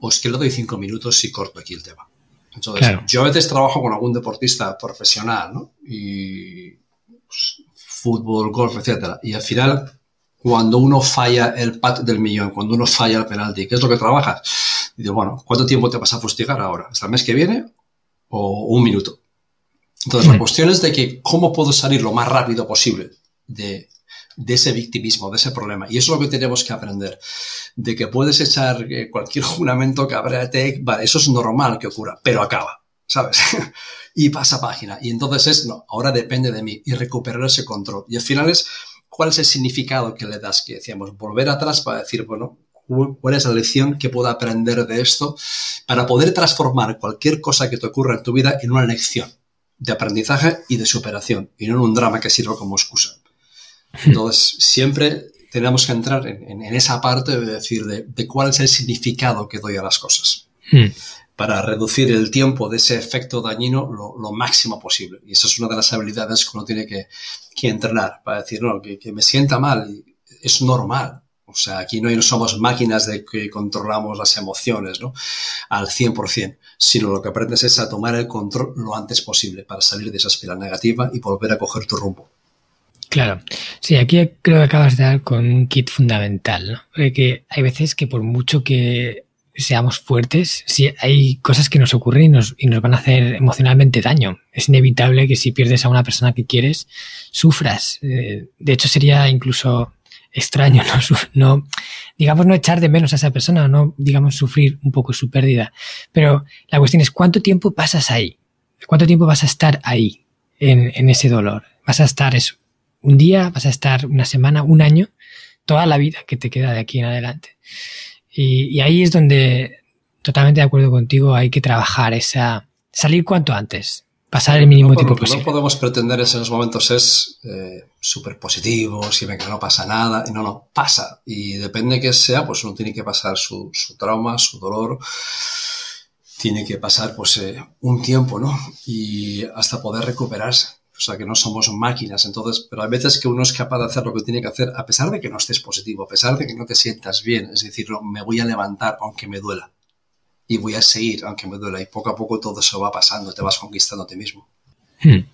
¿O es que le doy cinco minutos y corto aquí el tema? Entonces, yo a veces trabajo con algún deportista profesional, ¿no? Y pues, fútbol, golf, etcétera. Y al final, cuando uno falla el pat del millón, cuando uno falla el penalti, ¿qué es lo que trabajas? Y digo, bueno, ¿cuánto tiempo te vas a fustigar ahora? ¿Hasta el mes que viene o un minuto? Entonces, la cuestión es de que cómo puedo salir lo más rápido posible de, de ese victimismo, de ese problema. Y eso es lo que tenemos que aprender. De que puedes echar eh, cualquier (laughs) juramento, cabrete, vale, eso es normal que ocurra, pero acaba, ¿sabes? (laughs) y pasa página. Y entonces es, no, ahora depende de mí y recuperar ese control. Y al final es, ¿cuál es el significado que le das? Que decíamos, volver atrás para decir, bueno, cuál es la lección que puedo aprender de esto para poder transformar cualquier cosa que te ocurra en tu vida en una lección de aprendizaje y de superación y no en un drama que sirva como excusa. Entonces, siempre tenemos que entrar en, esa parte de decir de, cuál es el significado que doy a las cosas. Hmm. Para reducir el tiempo de ese efecto dañino lo, máximo posible. Y esa es una de las habilidades que uno tiene que, entrenar. Para decir, no, que, me sienta mal. Es normal. O sea, aquí no somos máquinas de que controlamos las emociones, ¿no? Al 100%, sino lo que aprendes es a tomar el control lo antes posible para salir de esa espiral negativa y volver a coger tu rumbo. Claro, sí, aquí creo que acabas de dar con un kit fundamental, ¿no? Porque hay veces que por mucho que seamos fuertes, sí, hay cosas que nos ocurren y nos, y nos van a hacer emocionalmente daño. Es inevitable que si pierdes a una persona que quieres, sufras. Eh, de hecho, sería incluso extraño (laughs) no, digamos, no echar de menos a esa persona no, digamos, sufrir un poco su pérdida. Pero la cuestión es, ¿cuánto tiempo pasas ahí? ¿Cuánto tiempo vas a estar ahí en, en ese dolor? ¿Vas a estar eso, un día, vas a estar una semana, un año, toda la vida que te queda de aquí en adelante. Y, ahí es donde, totalmente de acuerdo contigo, hay que trabajar esa, salir cuanto antes, pasar el mínimo tiempo posible. No podemos pretender en esos momentos es eh, súper positivo, si ve que no pasa nada, y no, no, pasa. Y depende que sea, pues uno tiene que pasar su, trauma, su dolor, tiene que pasar pues eh, un tiempo, ¿no? Y hasta poder recuperarse. O sea, que no somos máquinas. Entonces, pero hay veces que uno es capaz de hacer lo que tiene que hacer a pesar de que no estés positivo, a pesar de que no te sientas bien. Es decir, me voy a levantar aunque me duela. Y voy a seguir aunque me duela. Y poco a poco todo eso va pasando, te vas conquistando a ti mismo. Hmm.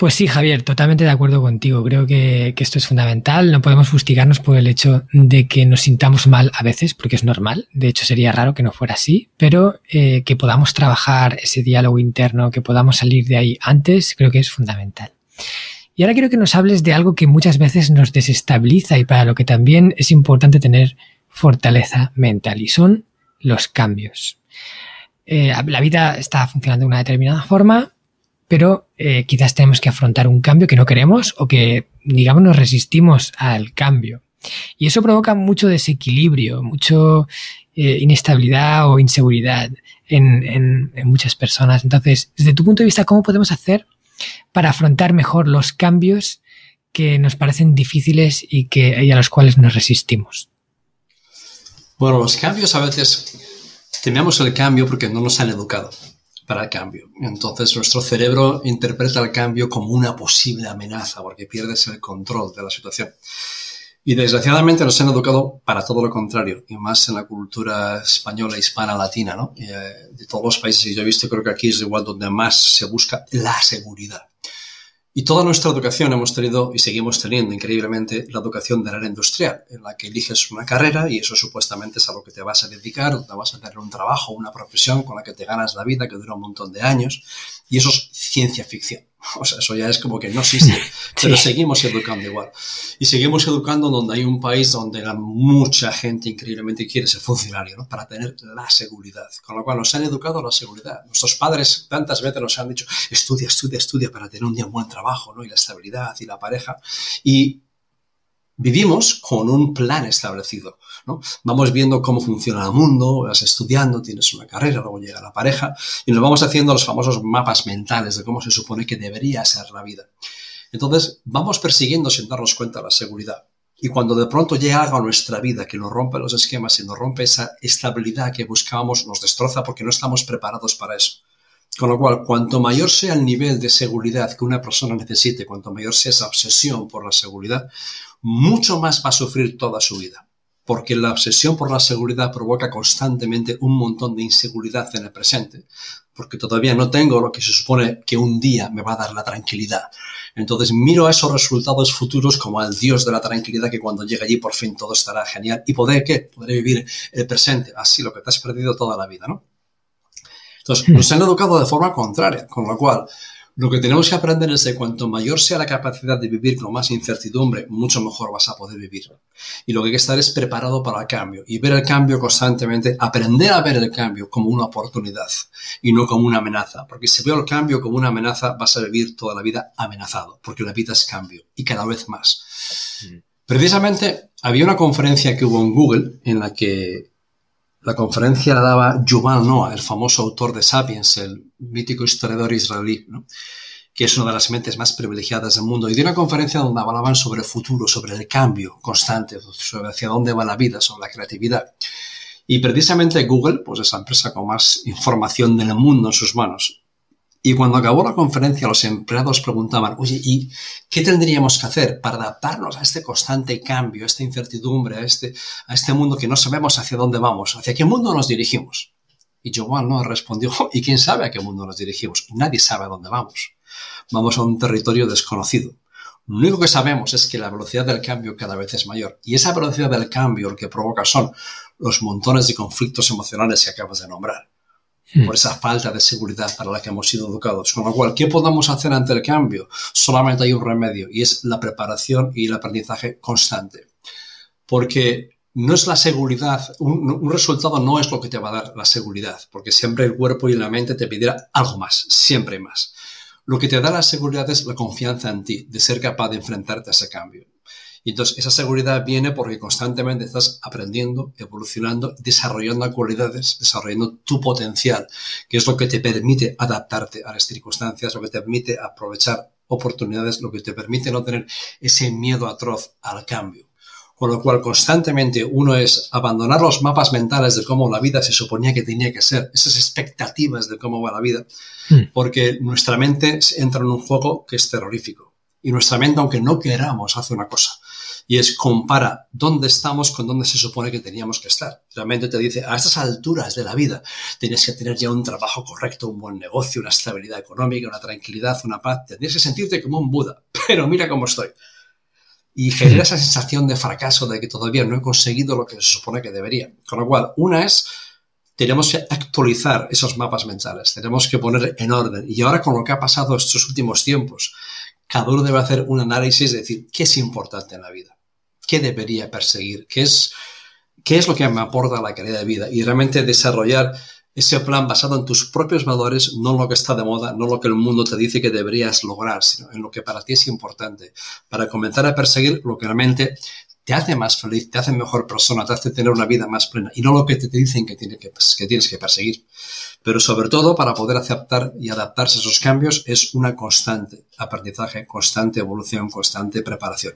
Pues sí, Javier, totalmente de acuerdo contigo. Creo que, esto es fundamental. No podemos fustigarnos por el hecho de que nos sintamos mal a veces, porque es normal. De hecho, sería raro que no fuera así, pero eh, que podamos trabajar ese diálogo interno, que podamos salir de ahí antes, creo que es fundamental. Y ahora quiero que nos hables de algo que muchas veces nos desestabiliza y para lo que también es importante tener fortaleza mental, y son los cambios. Eh, la vida está funcionando de una determinada forma, pero eh, quizás tenemos que afrontar un cambio que no queremos o que, digamos, nos resistimos al cambio. Y eso provoca mucho desequilibrio, mucho eh, inestabilidad o inseguridad en, muchas personas. Entonces, desde tu punto de vista, ¿cómo podemos hacer para afrontar mejor los cambios que nos parecen difíciles y, que, a los cuales nos resistimos? Bueno, los cambios a veces tememos el cambio porque no nos han educado para el cambio. Entonces nuestro cerebro interpreta el cambio como una posible amenaza porque pierdes el control de la situación. Y desgraciadamente nos han educado para todo lo contrario, y más en la cultura española, hispana, latina, ¿no? Eh, de todos los países que yo he visto, creo que aquí es igual donde más se busca la seguridad. Y toda nuestra educación hemos tenido y seguimos teniendo increíblemente la educación de la era industrial, en la que eliges una carrera y eso supuestamente es a lo que te vas a dedicar, te vas a tener un trabajo, una profesión con la que te ganas la vida que dura un montón de años y eso es ciencia ficción. (laughs) O sea, eso ya es como que no existe, (laughs) pero seguimos educando igual. Y seguimos educando donde hay un país donde mucha gente increíblemente quiere ser funcionario, ¿no? Para tener la seguridad. Con lo cual nos han educado la seguridad. Nuestros padres tantas veces nos han dicho, estudia, estudia, estudia para tener un día buen trabajo, ¿no? Y la estabilidad y la pareja. Y vivimos con un plan establecido. ¿no? Vamos viendo cómo funciona el mundo, vas estudiando, tienes una carrera, luego llega la pareja y nos vamos haciendo los famosos mapas mentales de cómo se supone que debería ser la vida. Entonces, vamos persiguiendo sin darnos cuenta la seguridad. Y cuando de pronto llega algo a nuestra vida que nos rompe los esquemas y nos rompe esa estabilidad que buscábamos, nos destroza porque no estamos preparados para eso. Con lo cual, cuanto mayor sea el nivel de seguridad que una persona necesite, cuanto mayor sea esa obsesión por la seguridad, mucho más va a sufrir toda su vida. Porque la obsesión por la seguridad provoca constantemente un montón de inseguridad en el presente, porque todavía no tengo lo que se supone que un día me va a dar la tranquilidad. Entonces miro a esos resultados futuros como al Dios de la tranquilidad que cuando llegue allí por fin todo estará genial y poder qué, podré vivir el presente, así lo que te has perdido toda la vida, ¿no? Entonces nos han educado de forma contraria, con lo cual lo que tenemos que aprender es que cuanto mayor sea la capacidad de vivir con más incertidumbre, mucho mejor vas a poder vivir. Y lo que hay que estar es preparado para el cambio y ver el cambio constantemente, aprender a ver el cambio como una oportunidad y no como una amenaza. Porque si veo el cambio como una amenaza, vas a vivir toda la vida amenazado, porque la vida es cambio y cada vez más. Mm. Precisamente había una conferencia que hubo en Google en la que la conferencia la daba Yuval Noah, el famoso autor de Sapiens, el mítico historiador israelí, que es una de las mentes más privilegiadas del mundo. Y dio una conferencia donde hablaban sobre el futuro, sobre el cambio constante, sobre hacia dónde va la vida, sobre la creatividad. Y precisamente Google, pues es la empresa con más información del mundo en sus manos, y cuando acabó la conferencia, los empleados preguntaban, oye, ¿y qué tendríamos que hacer para adaptarnos a este constante cambio, a esta incertidumbre, a este, a este mundo que no sabemos hacia dónde vamos? ¿Hacia qué mundo nos dirigimos? Y Joan no respondió, (laughs) ¿y quién sabe a qué mundo nos dirigimos? Nadie sabe a dónde vamos. Vamos a un territorio desconocido. Lo único que sabemos es que la velocidad del cambio cada vez es mayor. Y esa velocidad del cambio lo que provoca son los montones de conflictos emocionales que acabas de nombrar. Hmm. por esa falta de seguridad para la que hemos sido educados. Con lo cual, ¿qué podemos hacer ante el cambio? Solamente hay un remedio y es la preparación y el aprendizaje constante. Porque no es la seguridad, un, resultado no es lo que te va a dar la seguridad, porque siempre el cuerpo y la mente te pedirá algo más, siempre más. Lo que te da la seguridad es la confianza en ti, de ser capaz de enfrentarte a ese cambio. Y entonces esa seguridad viene porque constantemente estás aprendiendo, evolucionando, desarrollando cualidades, desarrollando tu potencial, que es lo que te permite adaptarte a las circunstancias, lo que te permite aprovechar oportunidades, lo que te permite no tener ese miedo atroz al cambio. Con lo cual, constantemente uno es abandonar los mapas mentales de cómo la vida se suponía que tenía que ser, esas expectativas de cómo va la vida, hmm. porque nuestra mente entra en un juego que es terrorífico. Y nuestra mente, aunque no queramos, hace una cosa y es compara dónde estamos con dónde se supone que teníamos que estar. Realmente te dice, a estas alturas de la vida tienes que tener ya un trabajo correcto, un buen negocio, una estabilidad económica, una tranquilidad, una paz. Tienes que sentirte como un Buda, (laughs) pero mira cómo estoy. Y genera esa sensación de fracaso, de que todavía no he conseguido lo que se supone que debería. Con lo cual, una es tenemos que actualizar esos mapas mentales, tenemos que poner en orden. Y ahora con lo que ha pasado estos últimos tiempos, cada uno debe hacer un análisis de decir qué es importante en la vida, qué debería perseguir, qué es, qué es lo que me aporta la calidad de vida y realmente desarrollar ese plan basado en tus propios valores, no en lo que está de moda, no en lo que el mundo te dice que deberías lograr, sino en lo que para ti es importante, para comenzar a perseguir lo que realmente te hace más feliz, te hace mejor persona, te hace tener una vida más plena y no lo que te dicen que, tienes que perseguir. Pero sobre todo para poder aceptar y adaptarse a esos cambios es una constante aprendizaje, constante evolución, constante preparación.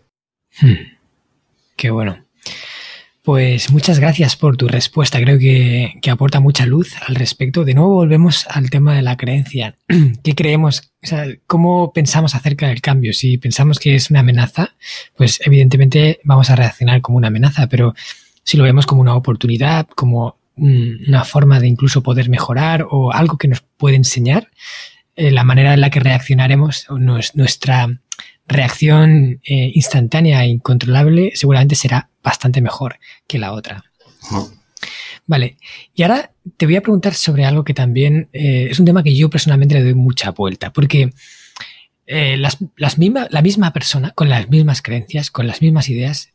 Hmm. Qué bueno. Pues muchas gracias por tu respuesta. Creo que, aporta mucha luz al respecto. De nuevo volvemos al tema de la creencia. (clears throat) ¿Qué creemos? O sea, ¿Cómo pensamos acerca del cambio? Si pensamos que es una amenaza, pues evidentemente vamos a reaccionar como una amenaza, pero si lo vemos como una oportunidad, como una forma de incluso poder mejorar o algo que nos puede enseñar, eh, la manera en la que reaccionaremos, nuestra reacción eh, instantánea e incontrolable seguramente será bastante mejor que la otra. Vale, y ahora te voy a preguntar sobre algo que también eh, es un tema que yo personalmente le doy mucha vuelta, porque eh, las, la misma persona, con las mismas creencias, con las mismas ideas,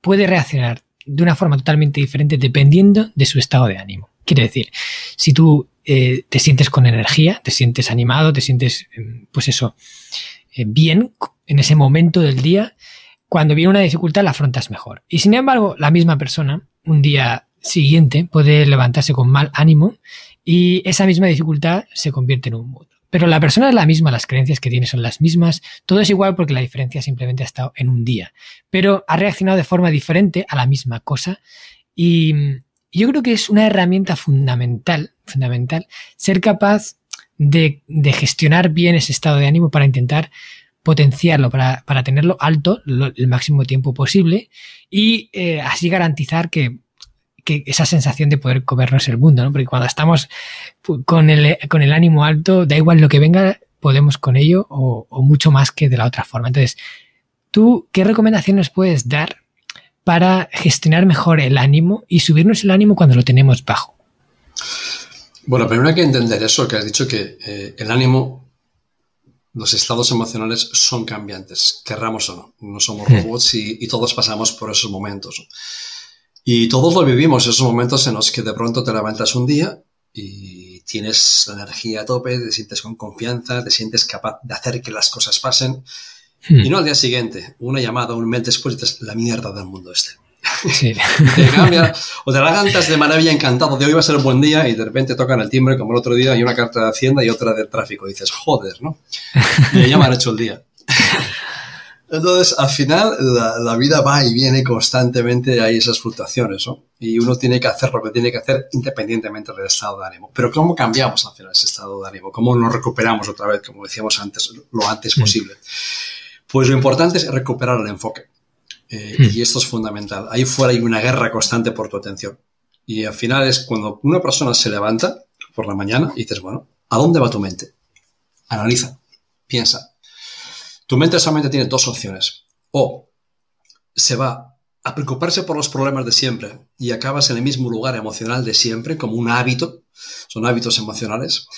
puede reaccionar de una forma totalmente diferente dependiendo de su estado de ánimo. Quiere decir, si tú te sientes con energía, te sientes animado, te sientes, pues eso, bien en ese momento del día, cuando viene una dificultad la afrontas mejor. Y sin embargo, la misma persona, un día siguiente, puede levantarse con mal ánimo y esa misma dificultad se convierte en un mood. Pero la persona es la misma, las creencias que tiene son las mismas, todo es igual porque la diferencia simplemente ha estado en un día. Pero ha reaccionado de forma diferente a la misma cosa y yo creo que es una herramienta fundamental, fundamental, ser capaz de, de gestionar bien ese estado de ánimo para intentar potenciarlo para, para tenerlo alto el máximo tiempo posible y eh, así garantizar que, que, esa sensación de poder comernos el mundo, ¿no? Porque cuando estamos con el, con el ánimo alto, da igual lo que venga, podemos con ello o, o mucho más que de la otra forma. Entonces, ¿tú qué recomendaciones puedes dar para gestionar mejor el ánimo y subirnos el ánimo cuando lo tenemos bajo? Bueno, primero hay que entender eso, que has dicho que eh, el ánimo los estados emocionales son cambiantes, querramos o no. No somos hmm. robots y, todos pasamos por esos momentos. Y todos lo vivimos, esos momentos en los que de pronto te levantas un día y tienes la energía a tope, te sientes con confianza, te sientes capaz de hacer que las cosas pasen. Hmm. Y no al día siguiente, una llamada, un mes después, dices, la mierda del mundo este. Sí. te cambia, o te levantas de maravilla encantado de hoy va a ser un buen día y de repente tocan el timbre como el otro día y una carta de Hacienda y otra de tráfico. Y dices, joder, ¿no? Y ya me han hecho el día. Entonces, al final, la, vida va y viene constantemente, hay esas fluctuaciones, ¿no? Y uno tiene que hacer lo que tiene que hacer independientemente del estado de ánimo. Pero ¿cómo cambiamos al final ese estado de ánimo? ¿Cómo nos recuperamos otra vez, como decíamos antes, lo antes mm. posible? Pues lo importante es recuperar el enfoque. Eh, hmm. Y esto es fundamental. Ahí fuera hay una guerra constante por tu atención. Y al final es cuando una persona se levanta por la mañana y dices, bueno, ¿a dónde va tu mente? Analiza, piensa. Tu mente solamente tiene dos opciones. O se va a preocuparse por los problemas de siempre y acabas en el mismo lugar emocional de siempre, como un hábito, son hábitos emocionales,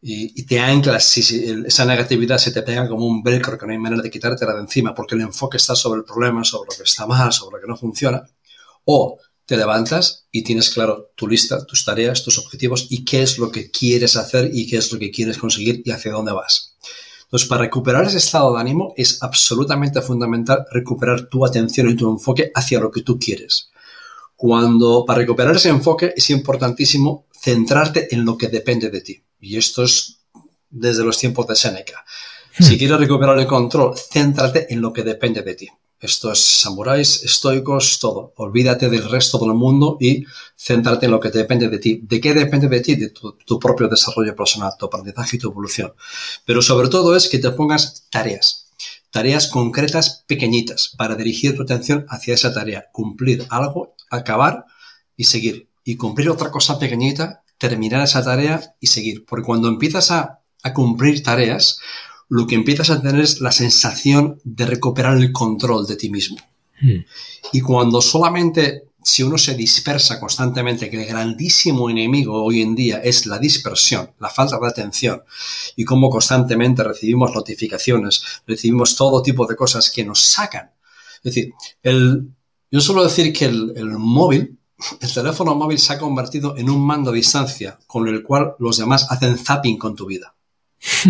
y, te anclas, si, esa negatividad se te pega como un velcro que no hay manera de quitártela de encima porque el enfoque está sobre el problema, sobre lo que está mal, sobre lo que no funciona, o te levantas y tienes claro tu lista, tus tareas, tus objetivos y qué es lo que quieres hacer y qué es lo que quieres conseguir y hacia dónde vas. Entonces, para recuperar ese estado de ánimo es absolutamente fundamental recuperar tu atención y tu enfoque hacia lo que tú quieres. Cuando para recuperar ese enfoque es importantísimo centrarte en lo que depende de ti. Y esto es desde los tiempos de Seneca. Hmm. Si quieres recuperar el control, céntrate en lo que depende de ti. Esto es samuráis, estoicos, todo. Olvídate del resto del mundo y céntrate en lo que depende de ti. ¿De qué depende de ti? De tu, tu, propio desarrollo personal, tu aprendizaje y tu evolución. Pero sobre todo es que te pongas tareas. tareas concretas pequeñitas para dirigir tu atención hacia esa tarea, cumplir algo, acabar y seguir. Y cumplir otra cosa pequeñita, terminar esa tarea y seguir. Porque cuando empiezas a, a cumplir tareas, lo que empiezas a tener es la sensación de recuperar el control de ti mismo. Mm. Y cuando solamente si uno se dispersa constantemente, que el grandísimo enemigo hoy en día es la dispersión, la falta de atención, y cómo constantemente recibimos notificaciones, recibimos todo tipo de cosas que nos sacan. Es decir, el, yo suelo decir que el, el móvil, el teléfono móvil se ha convertido en un mando a distancia con el cual los demás hacen zapping con tu vida. (laughs)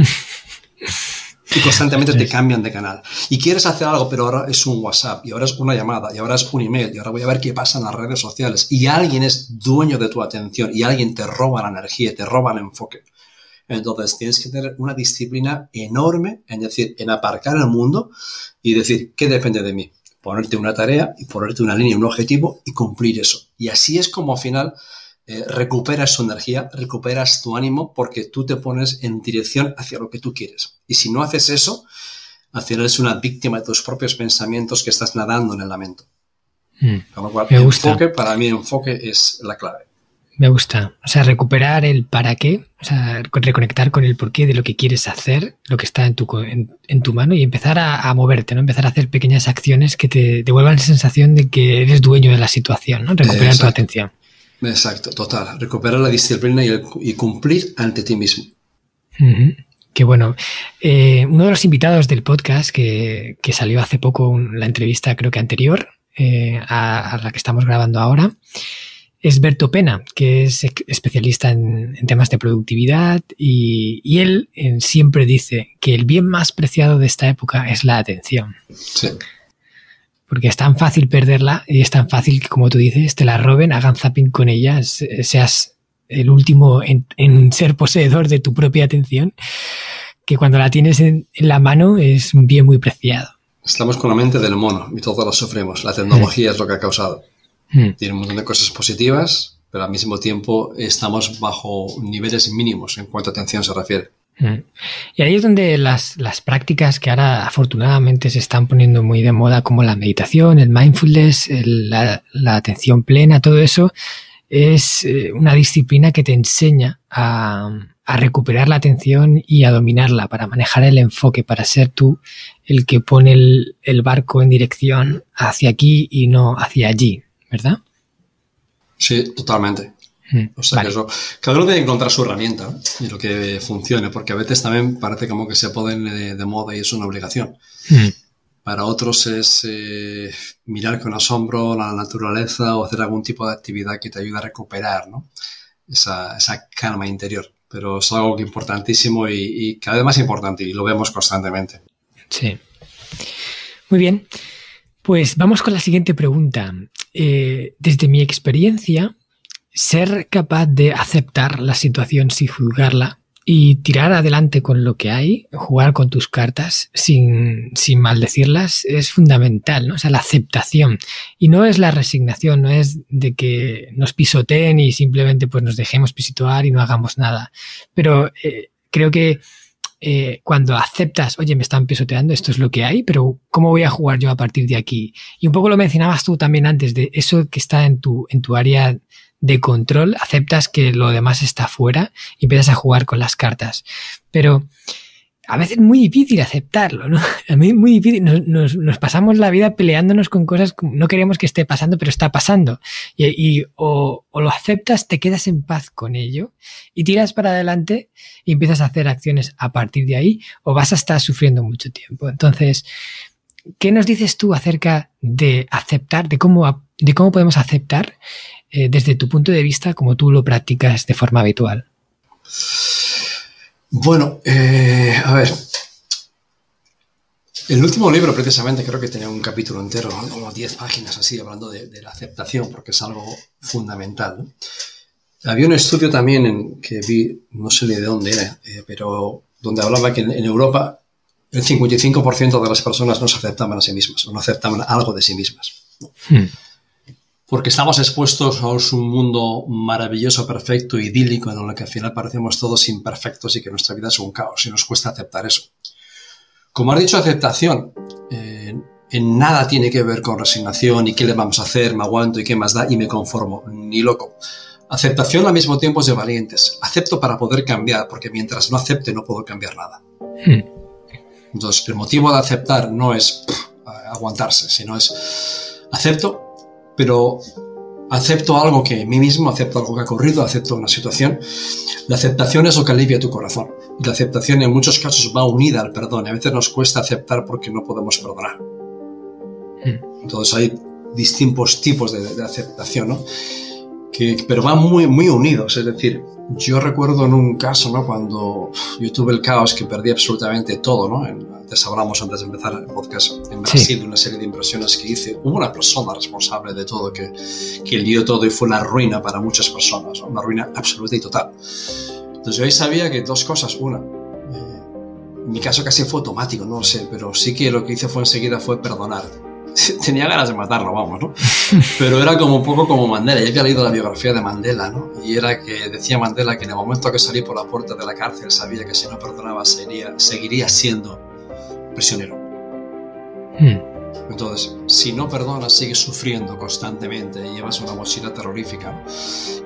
y constantemente te cambian de canal. Y quieres hacer algo, pero ahora es un WhatsApp, y ahora es una llamada, y ahora es un email, y ahora voy a ver qué pasa en las redes sociales. Y alguien es dueño de tu atención, y alguien te roba la energía, te roba el enfoque. Entonces tienes que tener una disciplina enorme, en decir, en aparcar el mundo y decir, ¿qué depende de mí? Ponerte una tarea y ponerte una línea, un objetivo y cumplir eso. Y así es como al final eh, recuperas tu energía, recuperas tu ánimo porque tú te pones en dirección hacia lo que tú quieres. Y si no haces eso, al final eres una víctima de tus propios pensamientos que estás nadando en el lamento. Mm. Con lo cual, Me gusta. enfoque, para mí enfoque es la clave. Me gusta. O sea, recuperar el para qué, o sea, reconectar con el porqué de lo que quieres hacer, lo que está en tu, en, en tu mano y empezar a, a moverte, ¿no? Empezar a hacer pequeñas acciones que te devuelvan la sensación de que eres dueño de la situación, ¿no? Recuperar tu atención. Exacto, total. Recuperar la disciplina y, el- y cumplir ante ti mismo. Ujú. Qué bueno. Eh, uno de los invitados del podcast que, que salió hace poco, un- la entrevista creo que anterior eh, a, a la que estamos grabando ahora, es Berto Pena, que es especialista en, en temas de productividad y, y él siempre dice que el bien más preciado de esta época es la atención, Sí, porque es tan fácil perderla y es tan fácil que, como tú dices, te la roben, hagan zapping con ella, se- seas el último en, en ser poseedor de tu propia atención, que cuando la tienes en, en la mano es un bien muy preciado. estamos con la mente del mono y todos lo sufrimos. La tecnología (laughs) es lo que ha causado. Mm, Tiene un montón de cosas positivas, pero al mismo tiempo estamos bajo niveles mínimos en cuanto a atención se refiere. mm. Y ahí es donde las, las prácticas que ahora afortunadamente se están poniendo muy de moda, como la meditación, el mindfulness, el- la, la atención plena, todo eso, es eh, una disciplina que te enseña a, a recuperar la atención y a dominarla, para manejar el enfoque, para ser tú el que pone el, el barco en dirección hacia aquí y no hacia allí, ¿verdad? Sí, totalmente. Mm, O sea vale. que eso, cada uno tiene que encontrar su herramienta y lo que funcione, porque a veces también parece como que se ponen de, de moda y es una obligación. Mm, Para otros es eh, mirar con asombro la naturaleza o hacer algún tipo de actividad que te ayude a recuperar ¿no? esa, esa calma interior. Pero es algo que importantísimo y, y cada vez más importante y lo vemos constantemente. Sí. Muy bien. Pues vamos con la siguiente pregunta. Eh, desde mi experiencia, ser capaz de aceptar la situación sin juzgarla y tirar adelante con lo que hay, jugar con tus cartas sin, sin maldecirlas, es fundamental, ¿no? O sea, la aceptación. Y no es la resignación, no es de que nos pisoteen y simplemente pues nos dejemos pisotear y no hagamos nada. Pero eh, creo que eh, cuando aceptas, oye, me están pisoteando, esto es lo que hay, pero ¿cómo voy a jugar yo a partir de aquí? Y un poco lo mencionabas tú también antes, de eso que está en tu, en tu área de control, aceptas que lo demás está fuera y empiezas a jugar con las cartas. Pero a veces es muy difícil aceptarlo, ¿no? (laughs) A mí es muy difícil. Nos, pasamos la vida peleándonos con cosas que no queremos que esté pasando, pero está pasando. Y, o, lo aceptas, te quedas en paz con ello y tiras para adelante y empiezas a hacer acciones a partir de ahí, o vas a estar sufriendo mucho tiempo. Entonces, ¿qué nos dices tú acerca de aceptar, de cómo, de cómo podemos aceptar eh, desde tu punto de vista como tú lo practicas de forma habitual? Bueno, eh, a ver. El último libro, precisamente, creo que tenía un capítulo entero, como 10 páginas así, hablando de, la aceptación, porque es algo fundamental. Había un estudio también en, que vi, no sé de dónde era, eh, pero donde hablaba que en, Europa el 55% de las personas no se aceptaban a sí mismas, o no aceptaban algo de sí mismas. Hmm. Porque estamos expuestos a un mundo maravilloso, perfecto, idílico, en el que al final parecemos todos imperfectos y que nuestra vida es un caos y nos cuesta aceptar eso. Como has dicho, aceptación. Eh, en nada tiene que ver con resignación y qué le vamos a hacer, me aguanto y qué más da y me conformo, ni loco. Aceptación al mismo tiempo es de valientes. Acepto para poder cambiar, porque mientras no acepte no puedo cambiar nada. Hmm. Entonces, el motivo de aceptar no es aguantarse, sino es acepto, pero acepto algo que en mí mismo, acepto algo que ha ocurrido, acepto una situación. La aceptación es lo que alivia tu corazón. Y la aceptación en muchos casos va unida al perdón. a veces nos cuesta aceptar porque no podemos perdonar. Hmm. Entonces hay distintos tipos de, aceptación, ¿no? Que, pero van muy, muy unidos. Es decir, yo recuerdo en un caso, ¿no? Cuando yo tuve el caos que perdí absolutamente todo, ¿no? antes hablamos, antes de empezar el podcast, en Brasil, una serie de inversiones que hice. Hubo una persona responsable de todo que, que dio todo y fue una ruina para muchas personas, una ruina absoluta y total. Entonces yo ahí sabía que dos cosas. Una, eh, mi caso casi fue automático, no lo sé, pero sí que lo que hice fue enseguida fue perdonar tenía ganas de matarlo, vamos, ¿no? (laughs) Pero era como un poco como Mandela. Ya había leído la biografía de Mandela, ¿no? Y era que decía Mandela que en el momento que salí por la puerta de la cárcel sabía que si no perdonaba seguiría siendo prisionero. Hmm. Entonces, si no perdonas, sigues sufriendo constantemente y llevas una mochila terrorífica.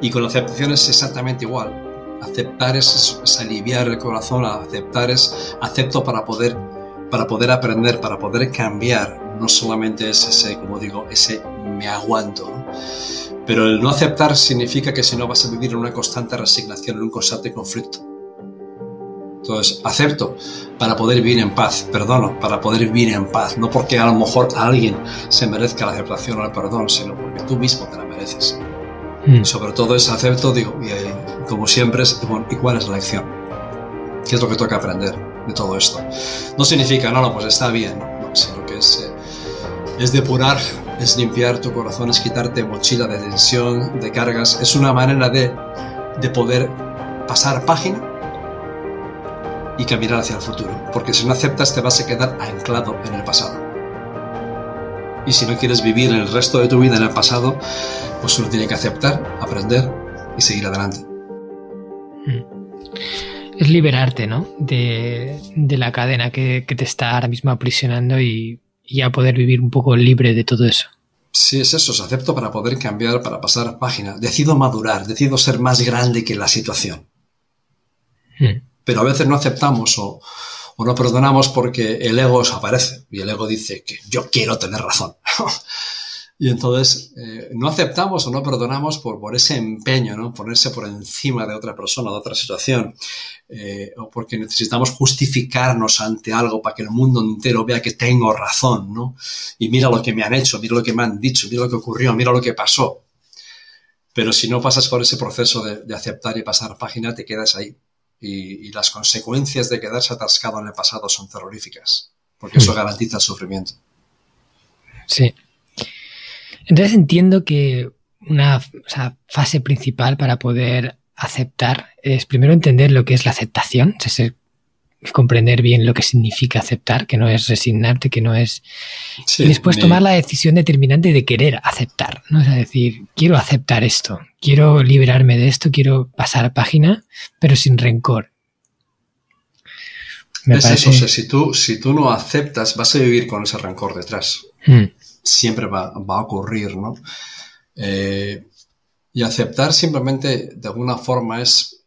Y con la aceptación es exactamente igual. Aceptar es, es aliviar el corazón, aceptar es acepto para poder para poder aprender, para poder cambiar, no solamente es ese, como digo, ese me aguanto, pero el no aceptar significa que si no vas a vivir en una constante resignación, en un constante conflicto. Entonces, acepto para poder vivir en paz, perdono para poder vivir en paz, no porque a lo mejor alguien se merezca la aceptación o el perdón, sino porque tú mismo te la mereces. Mm. Sobre todo ese acepto, digo, y, como siempre, es, ¿y cuál es la lección? ¿Qué es lo que toca aprender? de todo esto. No significa, no, no, pues está bien, sino que es, eh, es depurar, es limpiar tu corazón, es quitarte mochila de tensión, de cargas, es una manera de, de poder pasar página y caminar hacia el futuro, porque si no aceptas te vas a quedar anclado en el pasado. Y si no quieres vivir el resto de tu vida en el pasado, pues uno tiene que aceptar, aprender y seguir adelante. Mm es liberarte, ¿no? De, la cadena que, te está ahora mismo aprisionando y, ya poder vivir un poco libre de todo eso. Sí, es eso, es acepto para poder cambiar, para pasar página. Decido madurar, decido ser más grande que la situación. Hmm. Pero a veces no aceptamos o, o no perdonamos porque el ego aparece y el ego dice que yo quiero tener razón. (laughs) Y entonces eh, no aceptamos o no perdonamos por, por ese empeño, ¿no? Ponerse por encima de otra persona, de otra situación, eh, o porque necesitamos justificarnos ante algo para que el mundo entero vea que tengo razón, ¿no? Y mira lo que me han hecho, mira lo que me han dicho, mira lo que ocurrió, mira lo que pasó. Pero si no pasas por ese proceso de, aceptar y pasar página, te quedas ahí. Y, y, las consecuencias de quedarse atascado en el pasado son terroríficas, porque eso hmm. garantiza el sufrimiento. Sí. Entonces entiendo que una fase principal para poder aceptar es primero entender lo que es la aceptación, es comprender bien lo que significa aceptar, que no es resignarte, que no es... y después tomar la decisión determinante de querer aceptar, ¿no? Es decir, quiero aceptar esto, quiero liberarme de esto, quiero pasar página, pero sin rencor. es eso, si tú, si tú no aceptas, vas a vivir con ese rencor detrás. Hmm siempre va, a ocurrir, ¿no? Eh, y aceptar simplemente de alguna forma es,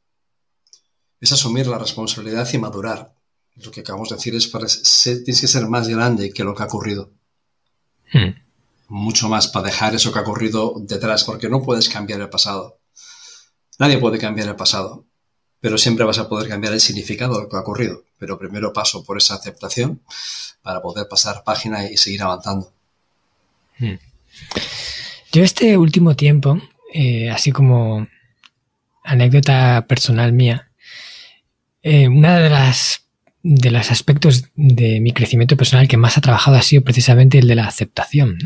es asumir la responsabilidad y madurar. Lo que acabamos de decir es, para tienes que ser más grande que lo que ha ocurrido. Hmm. Mucho más para dejar eso que ha ocurrido detrás, porque no puedes cambiar el pasado. Nadie puede cambiar el pasado, pero siempre vas a poder cambiar el significado de lo que ha ocurrido. Pero primero paso por esa aceptación para poder pasar página y seguir avanzando. Hmm. Yo este último tiempo, eh, así como anécdota personal mía, eh, una de las de los aspectos de mi crecimiento personal que más ha trabajado ha sido precisamente el de la aceptación,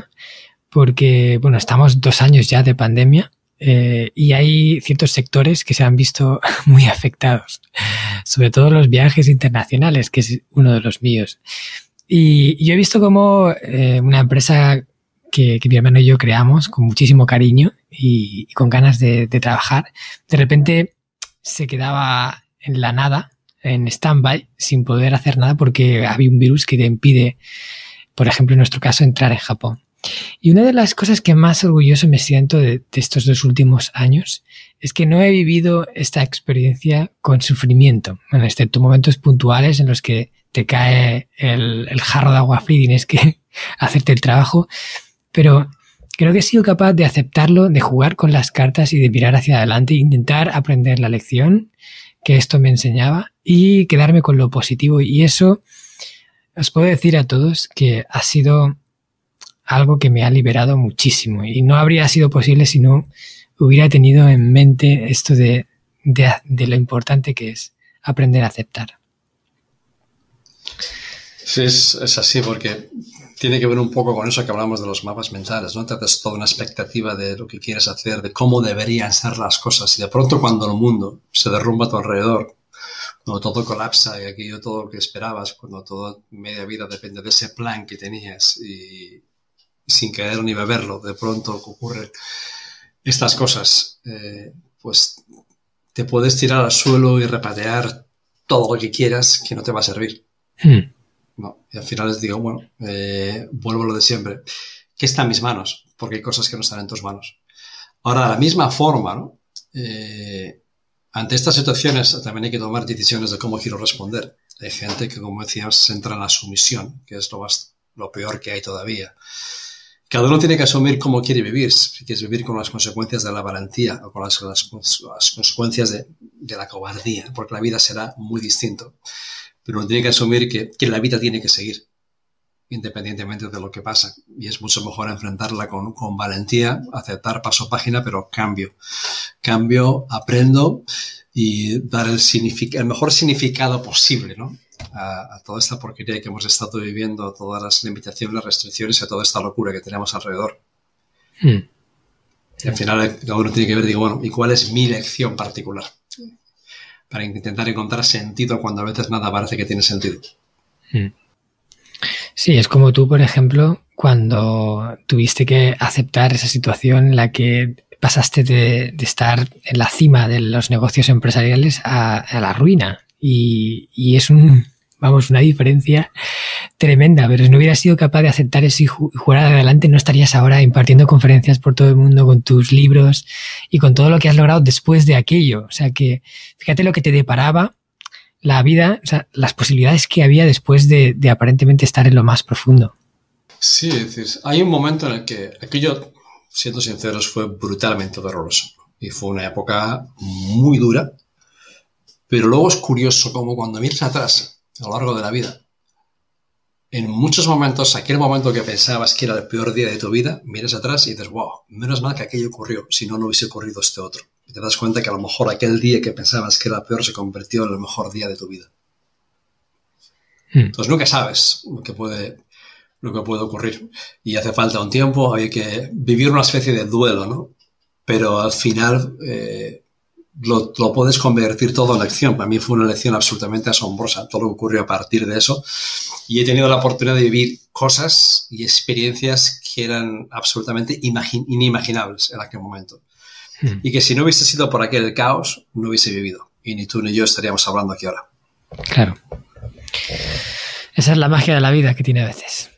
porque bueno estamos dos años ya de pandemia eh, y hay ciertos sectores que se han visto (laughs) muy afectados, sobre todo los viajes internacionales, que es uno de los míos. Y yo he visto como una empresa que, mi hermano y yo creamos con muchísimo cariño y, con ganas de, trabajar, de repente se quedaba en la nada, en stand-by sin poder hacer nada porque había un virus que te impide, por ejemplo, en nuestro caso, entrar en Japón. Y una de las cosas que más orgulloso me siento de, estos dos últimos años es que no he vivido esta experiencia con sufrimiento, bueno, excepto momentos puntuales en los que te cae el, el jarro de agua fría y tienes que (laughs) hacerte el trabajo, pero creo que he sido capaz de aceptarlo, de jugar con las cartas y de mirar hacia adelante intentar aprender la lección que esto me enseñaba y quedarme con lo positivo. Y eso os puedo decir a todos que ha sido algo que me ha liberado muchísimo y no habría sido posible si no hubiera tenido en mente esto de, lo importante que es aprender a aceptar. Sí, es, así porque tiene que ver un poco con eso que hablamos de los mapas mentales, ¿no? Tratas toda una expectativa de lo que quieres hacer, de cómo deberían ser las cosas y de pronto cuando el mundo se derrumba a tu alrededor, cuando todo colapsa y aquello todo lo que esperabas, cuando toda media vida depende de ese plan que tenías y, sin querer ni beberlo, de pronto ocurren estas cosas, eh, pues te puedes tirar al suelo y repatear todo lo que quieras que no te va a servir. Hmm. No, y al final les digo, bueno, eh, vuelvo a lo de siempre. ¿Qué está en mis manos? Porque hay cosas que no están en tus manos. Ahora, de la misma forma. Eh, ante estas situaciones también hay que tomar decisiones de cómo quiero responder. Hay gente que, como decíamos, se entra en la sumisión, que es lo, más, lo peor que hay todavía. Cada uno tiene que asumir cómo quiere vivir, si quieres vivir con las consecuencias de la valentía o con las, consecuencias de, la cobardía, porque la vida será muy distinto. Pero uno tiene que asumir que, la vida tiene que seguir, independientemente de lo que pasa. Y es mucho mejor enfrentarla con, con valentía, aceptar paso página, pero cambio. Cambio, aprendo y dar el, el mejor significado posible, ¿no? a, toda esta porquería que hemos estado viviendo, a todas las limitaciones, las restricciones y a toda esta locura que tenemos alrededor. Hmm. Y al final cada uno tiene que ver, digo, bueno, ¿y cuál es mi lección particular? Para intentar encontrar sentido cuando a veces nada parece que tiene sentido. Hmm. Sí, es como tú, por ejemplo, cuando tuviste que aceptar esa situación en la que pasaste de, estar en la cima de los negocios empresariales a la ruina y, es un, vamos, una diferencia tremenda, pero si no hubieras sido capaz de aceptar eso y jugar adelante, no estarías ahora impartiendo conferencias por todo el mundo con tus libros y con todo lo que has logrado después de aquello. O sea que fíjate lo que te deparaba la vida, o sea, las posibilidades que había después de, de aparentemente estar en lo más profundo. Sí, hay un momento en el que aquello, siendo sinceros, fue brutalmente doloroso y fue una época muy dura pero luego es curioso como cuando miras atrás, a lo largo de la vida, en muchos momentos, aquel momento que pensabas que era el peor día de tu vida, miras atrás y dices, wow, menos mal que aquello ocurrió, si no, no hubiese ocurrido este otro. Y te das cuenta que a lo mejor aquel día que pensabas que era peor se convirtió en el mejor día de tu vida. Hmm. Entonces nunca sabes lo que puede, lo que puede ocurrir. Y hace falta un tiempo, hay que vivir una especie de duelo, ¿no? Pero al final, eh, lo, puedes convertir todo en lección. Para mí fue una lección absolutamente asombrosa, todo lo que ocurrió a partir de eso. Y he tenido la oportunidad de vivir cosas y experiencias que eran absolutamente inimaginables en aquel momento. Hmm. Y que si no hubiese sido por aquel caos, no hubiese vivido. Y ni tú ni yo estaríamos hablando aquí ahora. Claro. Esa es la magia de la vida que tiene a veces.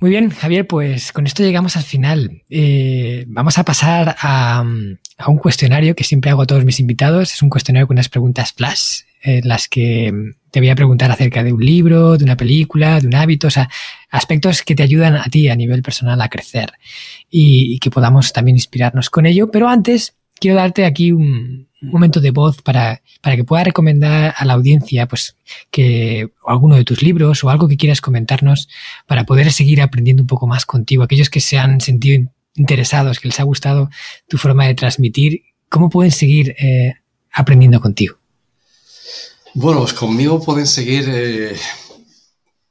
Muy bien, Javier, pues con esto llegamos al final. Eh, vamos a pasar a, un cuestionario que siempre hago a todos mis invitados. Es un cuestionario con unas preguntas flash, en las que te voy a preguntar acerca de un libro, de una película, de un hábito, o sea, aspectos que te ayudan a ti a nivel personal a crecer y que podamos también inspirarnos con ello. Pero antes, quiero darte aquí un, momento de voz para, para que pueda recomendar a la audiencia pues que alguno de tus libros o algo que quieras comentarnos para poder seguir aprendiendo un poco más contigo. Aquellos que se han sentido interesados, que les ha gustado tu forma de transmitir, ¿cómo pueden seguir eh, aprendiendo contigo? Bueno, pues conmigo pueden seguir eh,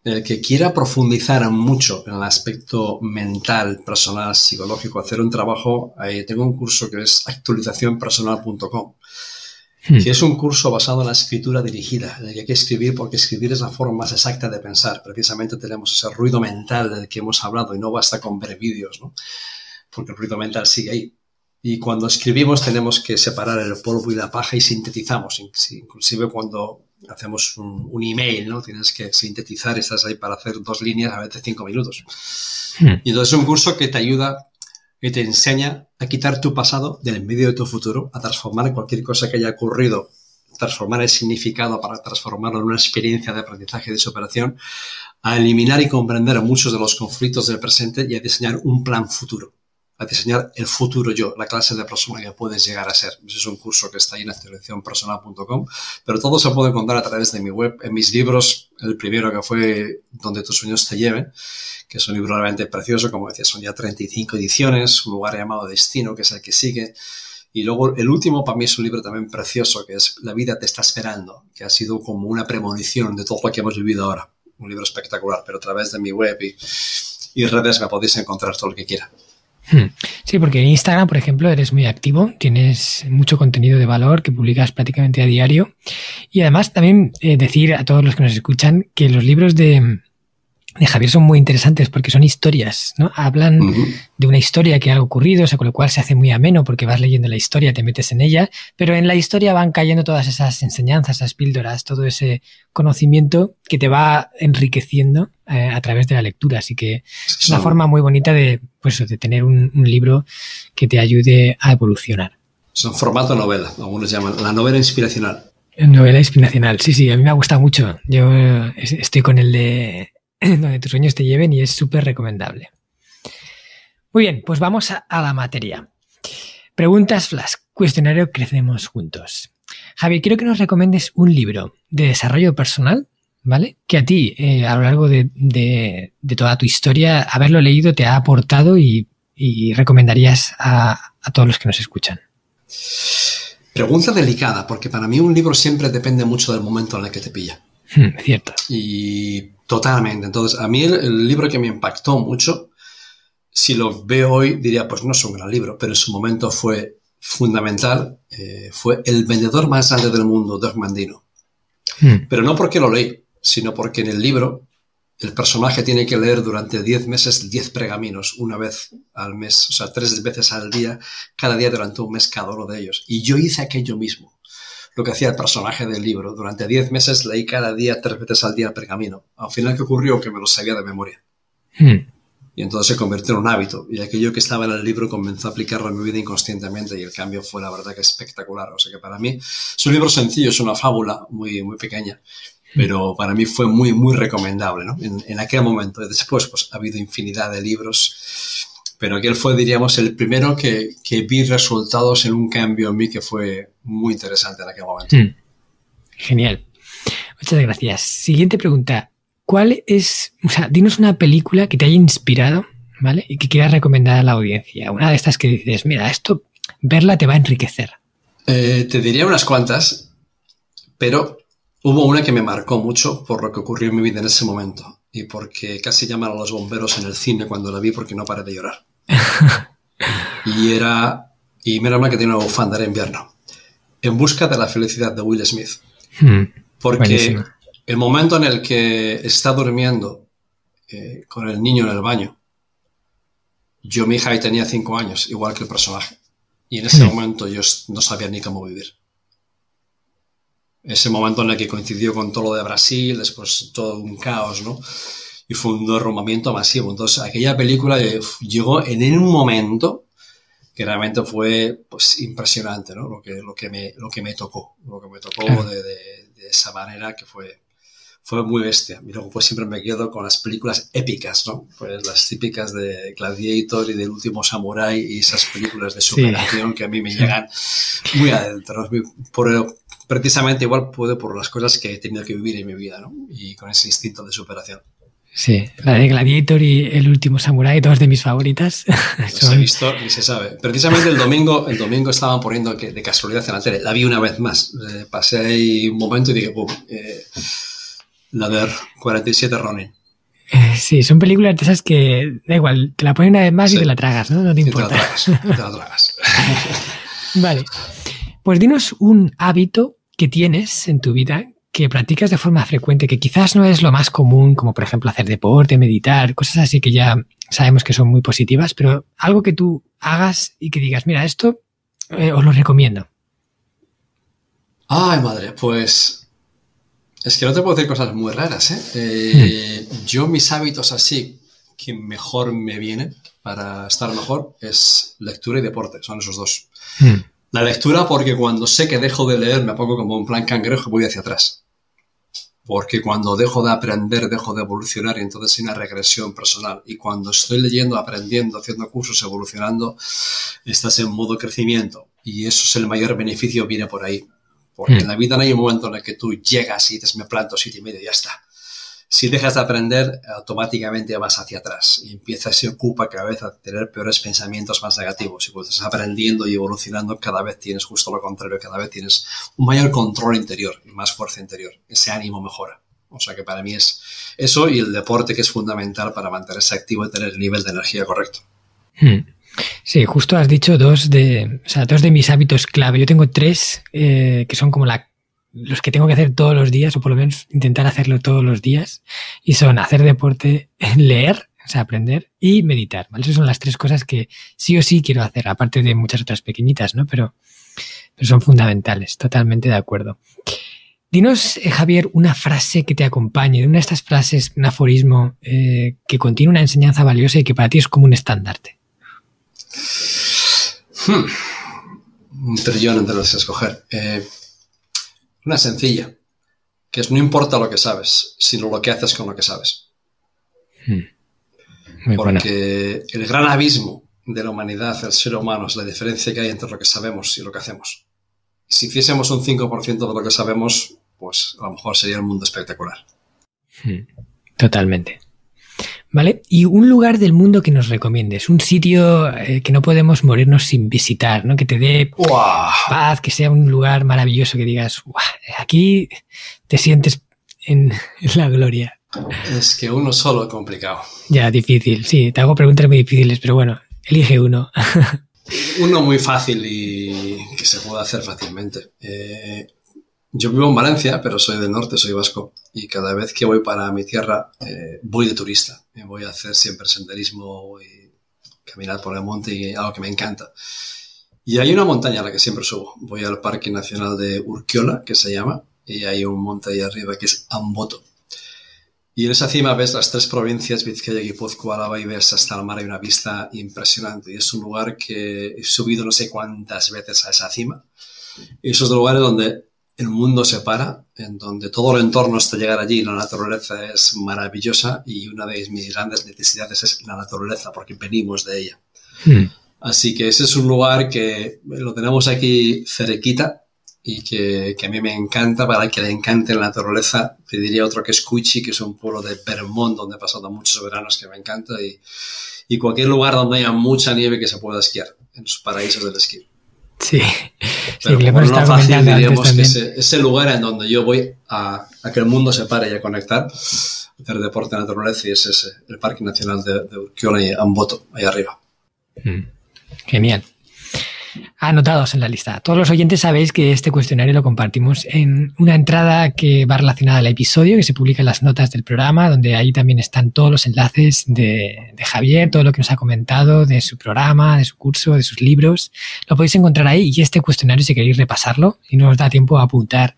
el que quiera profundizar mucho en el aspecto mental, personal, psicológico, hacer un trabajo, tengo un curso que es actualizacionpersonal.com, hmm. que es un curso basado en la escritura dirigida, en el que hay que escribir porque escribir es la forma más exacta de pensar. Precisamente tenemos ese ruido mental del que hemos hablado y no basta con ver vídeos, ¿no? porque el ruido mental sigue ahí. Y cuando escribimos tenemos que separar el polvo y la paja y sintetizamos. Inclusive cuando hacemos un, email, ¿no? Tienes que sintetizar, estás ahí para hacer dos líneas, a veces cinco minutos. Hmm. Y entonces es un curso que te ayuda y te enseña a quitar tu pasado del medio de tu futuro, a transformar cualquier cosa que haya ocurrido, transformar el significado para transformarlo en una experiencia de aprendizaje y de superación, a eliminar y comprender muchos de los conflictos del presente y a diseñar un plan futuro a diseñar el futuro yo, la clase de persona que puedes llegar a ser. Ese es un curso que está ahí en acceleraciónpersonal.com, pero todo se puede encontrar a través de mi web, en mis libros, el primero que fue Donde tus sueños te lleven, que es un libro realmente precioso, como decía, son ya 35 ediciones, un lugar llamado Destino, que es el que sigue. Y luego el último para mí es un libro también precioso, que es La vida te está esperando, que ha sido como una premonición de todo lo que hemos vivido ahora. Un libro espectacular, pero a través de mi web y, y redes me podéis encontrar todo lo que quiera. Hmm. Sí, porque en Instagram, por ejemplo, eres muy activo, tienes mucho contenido de valor que publicas prácticamente a diario. Y además también eh, decir a todos los que nos escuchan que los libros de, de Javier son muy interesantes porque son historias, ¿no? Hablan de una historia que ha ocurrido, o sea, con lo cual se hace muy ameno porque vas leyendo la historia, te metes en ella, pero en la historia van cayendo todas esas enseñanzas, esas píldoras, todo ese conocimiento que te va enriqueciendo eh, a través de la lectura. Así que es una forma muy bonita de, pues, de tener un, libro que te ayude a evolucionar. Son formato novela, algunos llaman la novela inspiracional. Novela inspiracional, sí, sí, a mí me ha gustado mucho. Yo eh, estoy con el de (clears throat) donde tus sueños te lleven y es súper recomendable. Muy bien, pues vamos a, la materia. Preguntas flash, cuestionario Crecemos Juntos. Javi, quiero que nos recomiendes un libro de desarrollo personal, ¿vale? Que a ti, eh, a lo largo de, toda tu historia, haberlo leído te ha aportado y, recomendarías a, a, todos los que nos escuchan. Pregunta delicada, porque para mí un libro siempre depende mucho del momento en el que te pilla. Hmm, cierto. Y totalmente. Entonces, a mí el, libro que me impactó mucho, si lo veo hoy, diría, pues no es un gran libro, pero en su momento fue fundamental, eh, fue El vendedor más grande del mundo, de Mandino. Hmm. Pero no porque lo leí, sino porque en el libro el personaje tiene que leer durante 10 meses 10 pergaminos, una vez al mes, o sea, tres veces al día, cada día durante un mes cada uno de ellos. Y yo hice aquello mismo lo que hacía el personaje del libro. Durante 10 meses leí cada día, tres veces al día el pergamino. Al final, ¿qué ocurrió? Que me lo sabía de memoria. Hmm. Y entonces se convirtió en un hábito. Y aquello que estaba en el libro comenzó a aplicarlo en mi vida inconscientemente y el cambio fue, la verdad, que espectacular. O sea que para mí es un libro sencillo, es una fábula muy, muy pequeña. Pero para mí fue muy, muy recomendable, ¿no? En, en aquel momento. Después, pues ha habido infinidad de libros pero aquel fue, diríamos, el primero que, vi resultados en un cambio en mí que fue muy interesante en aquel momento. Hmm. Genial. Muchas gracias. Siguiente pregunta. ¿Cuál es, o sea, dinos una película que te haya inspirado, ¿vale? Y que quieras recomendar a la audiencia. Una de estas que dices, mira, esto, verla te va a enriquecer. Eh, te diría unas cuantas, pero hubo una que me marcó mucho por lo que ocurrió en mi vida en ese momento y porque casi llaman a los bomberos en el cine cuando la vi porque no paré de llorar. (laughs) y era, y menos mal que tiene una bufanda, de invierno. En busca de la felicidad de Will Smith. Hmm, porque el momento en el que está durmiendo eh, con el niño en el baño, yo, mi hija, ahí tenía cinco años, igual que el personaje. Y en ese hmm. momento yo no sabía ni cómo vivir ese momento en el que coincidió con todo lo de Brasil, después todo un caos, ¿no? Y fue un derrumbamiento masivo. Entonces, aquella película llegó en un momento que realmente fue pues impresionante, ¿no? Lo que, lo que, me, lo que me tocó, lo que me tocó de, de, esa manera que fue, fue muy bestia. Y luego pues siempre me quedo con las películas épicas, ¿no? Pues las típicas de Gladiator y del último Samurai y esas películas de superación que a mí me llegan muy adentro. Por, precisamente igual puede por las cosas que he tenido que vivir en mi vida, ¿no? Y con ese instinto de superación. Sí, la de Gladiator y El último Samurai, dos de mis favoritas. (laughs) Se ha visto y se sabe. Precisamente el domingo, el domingo estaban poniendo que de casualidad en la tele. La vi una vez más. Eh, pasé ahí un momento y dije, ¡pum! Eh, la de 47 Ronin. Eh, sí, son películas de esas que da igual, te la ponen una vez más y te la tragas, ¿no? No te importa. te la tragas. Te la tragas. vale. Pues dinos un hábito que tienes en tu vida que practicas de forma frecuente, que quizás no es lo más común, como por ejemplo hacer deporte, meditar, cosas así que ya sabemos que son muy positivas, pero algo que tú hagas y que digas, mira, esto eh, os lo recomiendo. Ay, madre, pues Es que no te puedo decir cosas muy raras, ¿eh? eh Yo mis hábitos así que mejor me vienen para estar mejor es lectura y deporte, son esos dos. Hmm. La lectura porque cuando sé que dejo de leer me pongo como un plan cangrejo y voy hacia atrás. Porque cuando dejo de aprender, dejo de evolucionar y entonces hay una regresión personal. Y cuando estoy leyendo, aprendiendo, haciendo cursos, evolucionando, estás en modo crecimiento. Y eso es el mayor beneficio, viene por ahí. Porque hmm. en la vida no hay un momento en el que tú llegas y te me planto siete y medio y ya está si dejas de aprender, automáticamente vas hacia atrás y empiezas, se ocupa cada vez a tener peores pensamientos más negativos. Y cuando estás aprendiendo y evolucionando, cada vez tienes justo lo contrario, cada vez tienes un mayor control interior y más fuerza interior. Ese ánimo mejora. O sea que para mí es eso y el deporte que es fundamental para mantenerse activo y tener el nivel de energía correcto. Hmm. Sí, justo has dicho dos de, o sea, dos de mis hábitos clave. Yo tengo tres eh, que son como la los que tengo que hacer todos los días, o por lo menos intentar hacerlo todos los días, y son hacer deporte, (laughs) leer, o sea, aprender y meditar, ¿vale? Esas son las tres cosas que sí o sí quiero hacer, aparte de muchas otras pequeñitas, ¿no? Pero, pero son fundamentales, totalmente de acuerdo. Dinos, eh, Javier, una frase que te acompañe, una de estas frases, un aforismo eh, que contiene una enseñanza valiosa y que para ti es como un estandarte. Hmm. Un trillón entre los escoger. Eh, una sencilla, que es no importa lo que sabes, sino lo que haces con lo que sabes. Hmm. Porque el gran abismo de la humanidad, el ser humano, es la diferencia que hay entre lo que sabemos y lo que hacemos. Si hiciésemos un 5% de lo que sabemos, pues a lo mejor sería un mundo espectacular. Hmm. Totalmente. ¿Vale? Y un lugar del mundo que nos recomiendes, un sitio eh, que no podemos morirnos sin visitar, ¿no? Que te dé paz, que sea un lugar maravilloso, que digas, aquí te sientes (laughs) en, la gloria. Es que uno solo es complicado. Ya, difícil, sí, te hago preguntas muy difíciles, pero bueno, elige uno. (laughs) uno muy fácil y que se puede hacer fácilmente. Eh, yo vivo en Valencia, pero soy del norte, soy vasco, y cada vez que voy para mi tierra eh, voy de turista. Me voy a hacer siempre senderismo y caminar por el monte y algo que me encanta. Y hay una montaña a la que siempre subo. Voy al Parque Nacional de Urquiola, que se llama, y hay un monte ahí arriba que es Amboto. Y en esa cima ves las tres provincias, Vizcaya, Guipúzcoa, Álava y ves hasta el mar. Hay una vista impresionante. Y es un lugar que he subido no sé cuántas veces a esa cima. Y esos lugares donde el mundo se para, en donde todo el entorno hasta llegar allí, la naturaleza es maravillosa y una de mis grandes necesidades es la naturaleza, porque venimos de ella. Hmm. Así que ese es un lugar que lo tenemos aquí cerquita y que, a mí me encanta, para que le encante la naturaleza, pediría otro que es Cuichi, que es un pueblo de Vermont donde he pasado muchos veranos que me encanta y, y cualquier lugar donde haya mucha nieve que se pueda esquiar, en los paraísos del esquí. Sí, Pero sí, como fácil, diríamos que ese, lugar en donde yo voy a, que el mundo se pare y a conectar, hacer deporte naturaleza y es ese, el Parque Nacional de, de Urquiola y Amboto, ahí arriba. Mm, genial anotados en la lista. Todos los oyentes sabéis que este cuestionario lo compartimos en una entrada que va relacionada al episodio, que se publica en las notas del programa, donde ahí también están todos los enlaces de, Javier, todo lo que nos ha comentado de su programa, de su curso, de sus libros. Lo podéis encontrar ahí y este cuestionario, si queréis repasarlo, y no os da tiempo a apuntar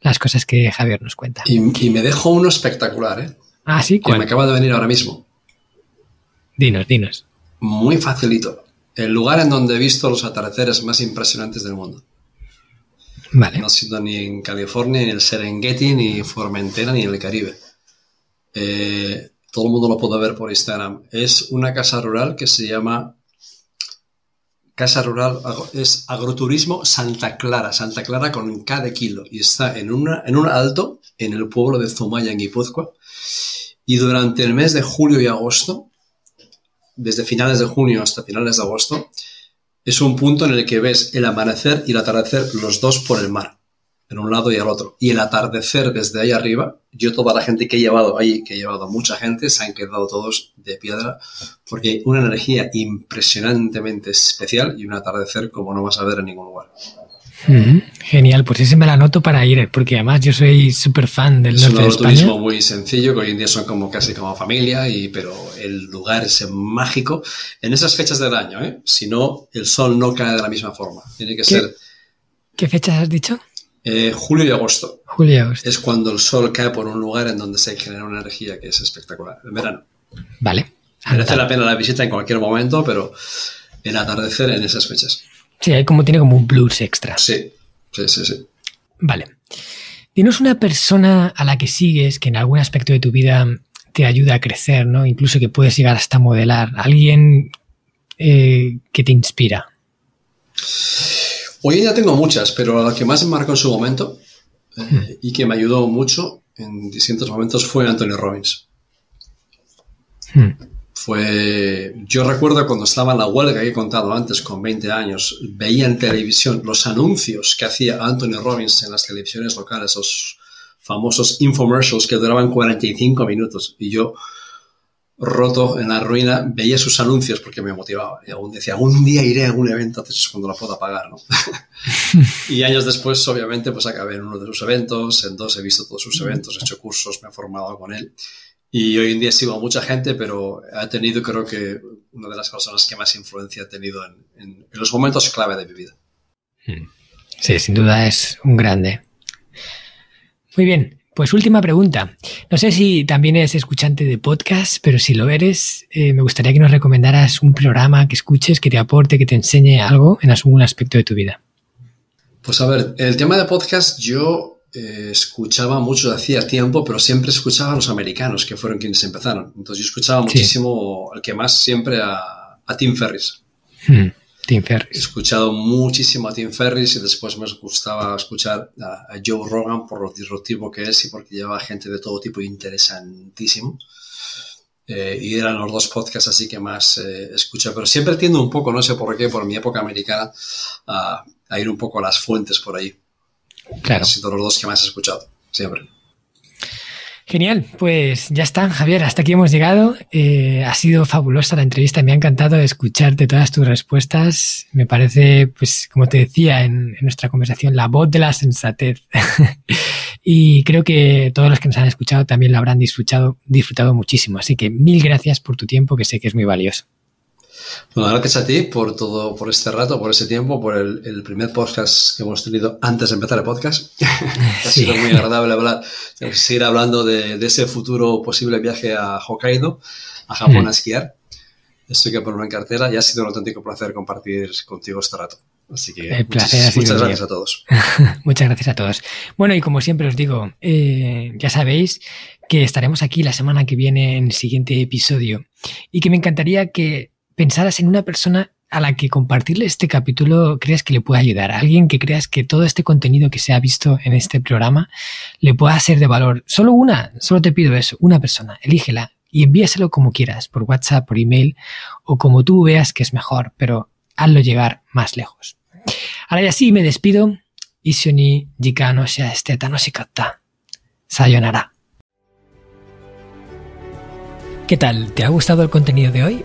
las cosas que Javier nos cuenta. Y, me dejo uno espectacular, ¿eh? Ah, sí, Que me acaba de venir ahora mismo. Dinos, dinos. Muy facilito el lugar en donde he visto los atardeceres más impresionantes del mundo. Vale. No ha sido ni en California, ni en el Serengeti, ni en Formentera, ni en el Caribe. Eh, todo el mundo lo puede ver por Instagram. Es una casa rural que se llama Casa Rural, es Agroturismo Santa Clara, Santa Clara con cada kilo. Y está en, una, en un alto, en el pueblo de Zumaya, en Guipúzcoa. Y durante el mes de julio y agosto desde finales de junio hasta finales de agosto, es un punto en el que ves el amanecer y el atardecer los dos por el mar, en un lado y al otro. Y el atardecer desde ahí arriba, yo toda la gente que he llevado ahí, que he llevado mucha gente, se han quedado todos de piedra, porque hay una energía impresionantemente especial y un atardecer como no vas a ver en ningún lugar. Genial, pues ese me la anoto para ir, porque además yo soy súper fan del norte de España. Es un turismo muy sencillo, que hoy en día son como casi como familia, y, pero el lugar es mágico en esas fechas del año, ¿eh? si no, el sol no cae de la misma forma. Tiene que ser... ¿Qué fechas has dicho? Eh, julio y agosto. Julio y agosto. Es cuando el sol cae por un lugar en donde se genera una energía que es espectacular. En verano. Vale. Merece la pena la visita en cualquier momento, pero el atardecer en esas fechas. Sí, hay como tiene como un plus extra. Sí, sí, sí, sí. Vale. Dinos una persona a la que sigues que en algún aspecto de tu vida te ayuda a crecer, ¿no? Incluso que puedes llegar hasta modelar. Alguien eh, que te inspira. Hoy día tengo muchas, pero la que más me marcó en su momento eh, y que me ayudó mucho en distintos momentos fue Anthony Robbins. Hmm. Fue, yo recuerdo cuando estaba en la huelga que he contado antes, con 20 años, veía en televisión los anuncios que hacía Anthony Robbins en las televisiones locales, esos famosos infomercials que duraban 45 minutos. Y yo, roto en la ruina, veía sus anuncios porque me motivaba. Y aún decía, algún día iré a algún evento, entonces cuando lo pueda pagar, ¿no? (laughs) y años después, obviamente, pues acabé en uno de sus eventos, en dos he visto todos sus eventos, he hecho cursos, me he formado con él. Y hoy en día sigo a mucha gente, pero ha tenido, creo que, una de las personas que más influencia ha tenido en, en, en los momentos clave de mi vida. Sí, sin duda es un grande. Muy bien, pues última pregunta. No sé si también eres escuchante de podcast, pero si lo eres, eh, me gustaría que nos recomendaras un programa que escuches, que te aporte, que te enseñe algo en algún aspecto de tu vida. Pues a ver, el tema de podcast yo eh, escuchaba mucho hacía tiempo, pero siempre escuchaba a los americanos, que fueron quienes empezaron. Entonces yo escuchaba muchísimo, sí. el que más siempre, a, a Tim Ferris. Hmm. Tim Ferris. He escuchado muchísimo a Tim Ferris y después me gustaba escuchar a, a, Joe Rogan por lo disruptivo que es y porque lleva gente de todo tipo interesantísimo. Eh, y eran los dos podcasts así que más eh, escuché. Pero siempre tiendo un poco, no sé por qué, por mi época americana, a, a ir un poco a las fuentes por ahí. Claro. Han sido los dos que más he escuchado, siempre. Genial, pues ya está, Javier, hasta aquí hemos llegado. Eh, ha sido fabulosa la entrevista, me ha encantado escucharte todas tus respuestas. Me parece, pues como te decía en, en nuestra conversación, la voz de la sensatez. (laughs) y creo que todos los que nos han escuchado también lo habrán disfrutado, disfrutado muchísimo. Así que mil gracias por tu tiempo, que sé que es muy valioso. Bueno, gracias a ti por todo, por este rato, por ese tiempo, por el, el primer podcast que hemos tenido antes de empezar el podcast. (laughs) ha sí. sido muy agradable hablar, seguir hablando de, de, ese futuro posible viaje a Hokkaido, a Japón mm. a esquiar. Estoy que ponerlo en cartera y ha sido un auténtico placer compartir contigo este rato. Así que el placer muchas, muchas gracias a todos. (laughs) muchas gracias a todos. Bueno, y como siempre os digo, eh, ya sabéis que estaremos aquí la semana que viene en el siguiente episodio y que me encantaría que pensaras en una persona a la que compartirle este capítulo creas que le pueda ayudar, a alguien que creas que todo este contenido que se ha visto en este programa le pueda ser de valor. Solo una, solo te pido eso, una persona, elígela y envíaselo como quieras, por WhatsApp, por email o como tú veas que es mejor, pero hazlo llegar más lejos. Ahora ya sí, me despido. Isioni jika sea este tanoshikatta. Sayonara. ¿Qué tal? ¿Te ha gustado el contenido de hoy?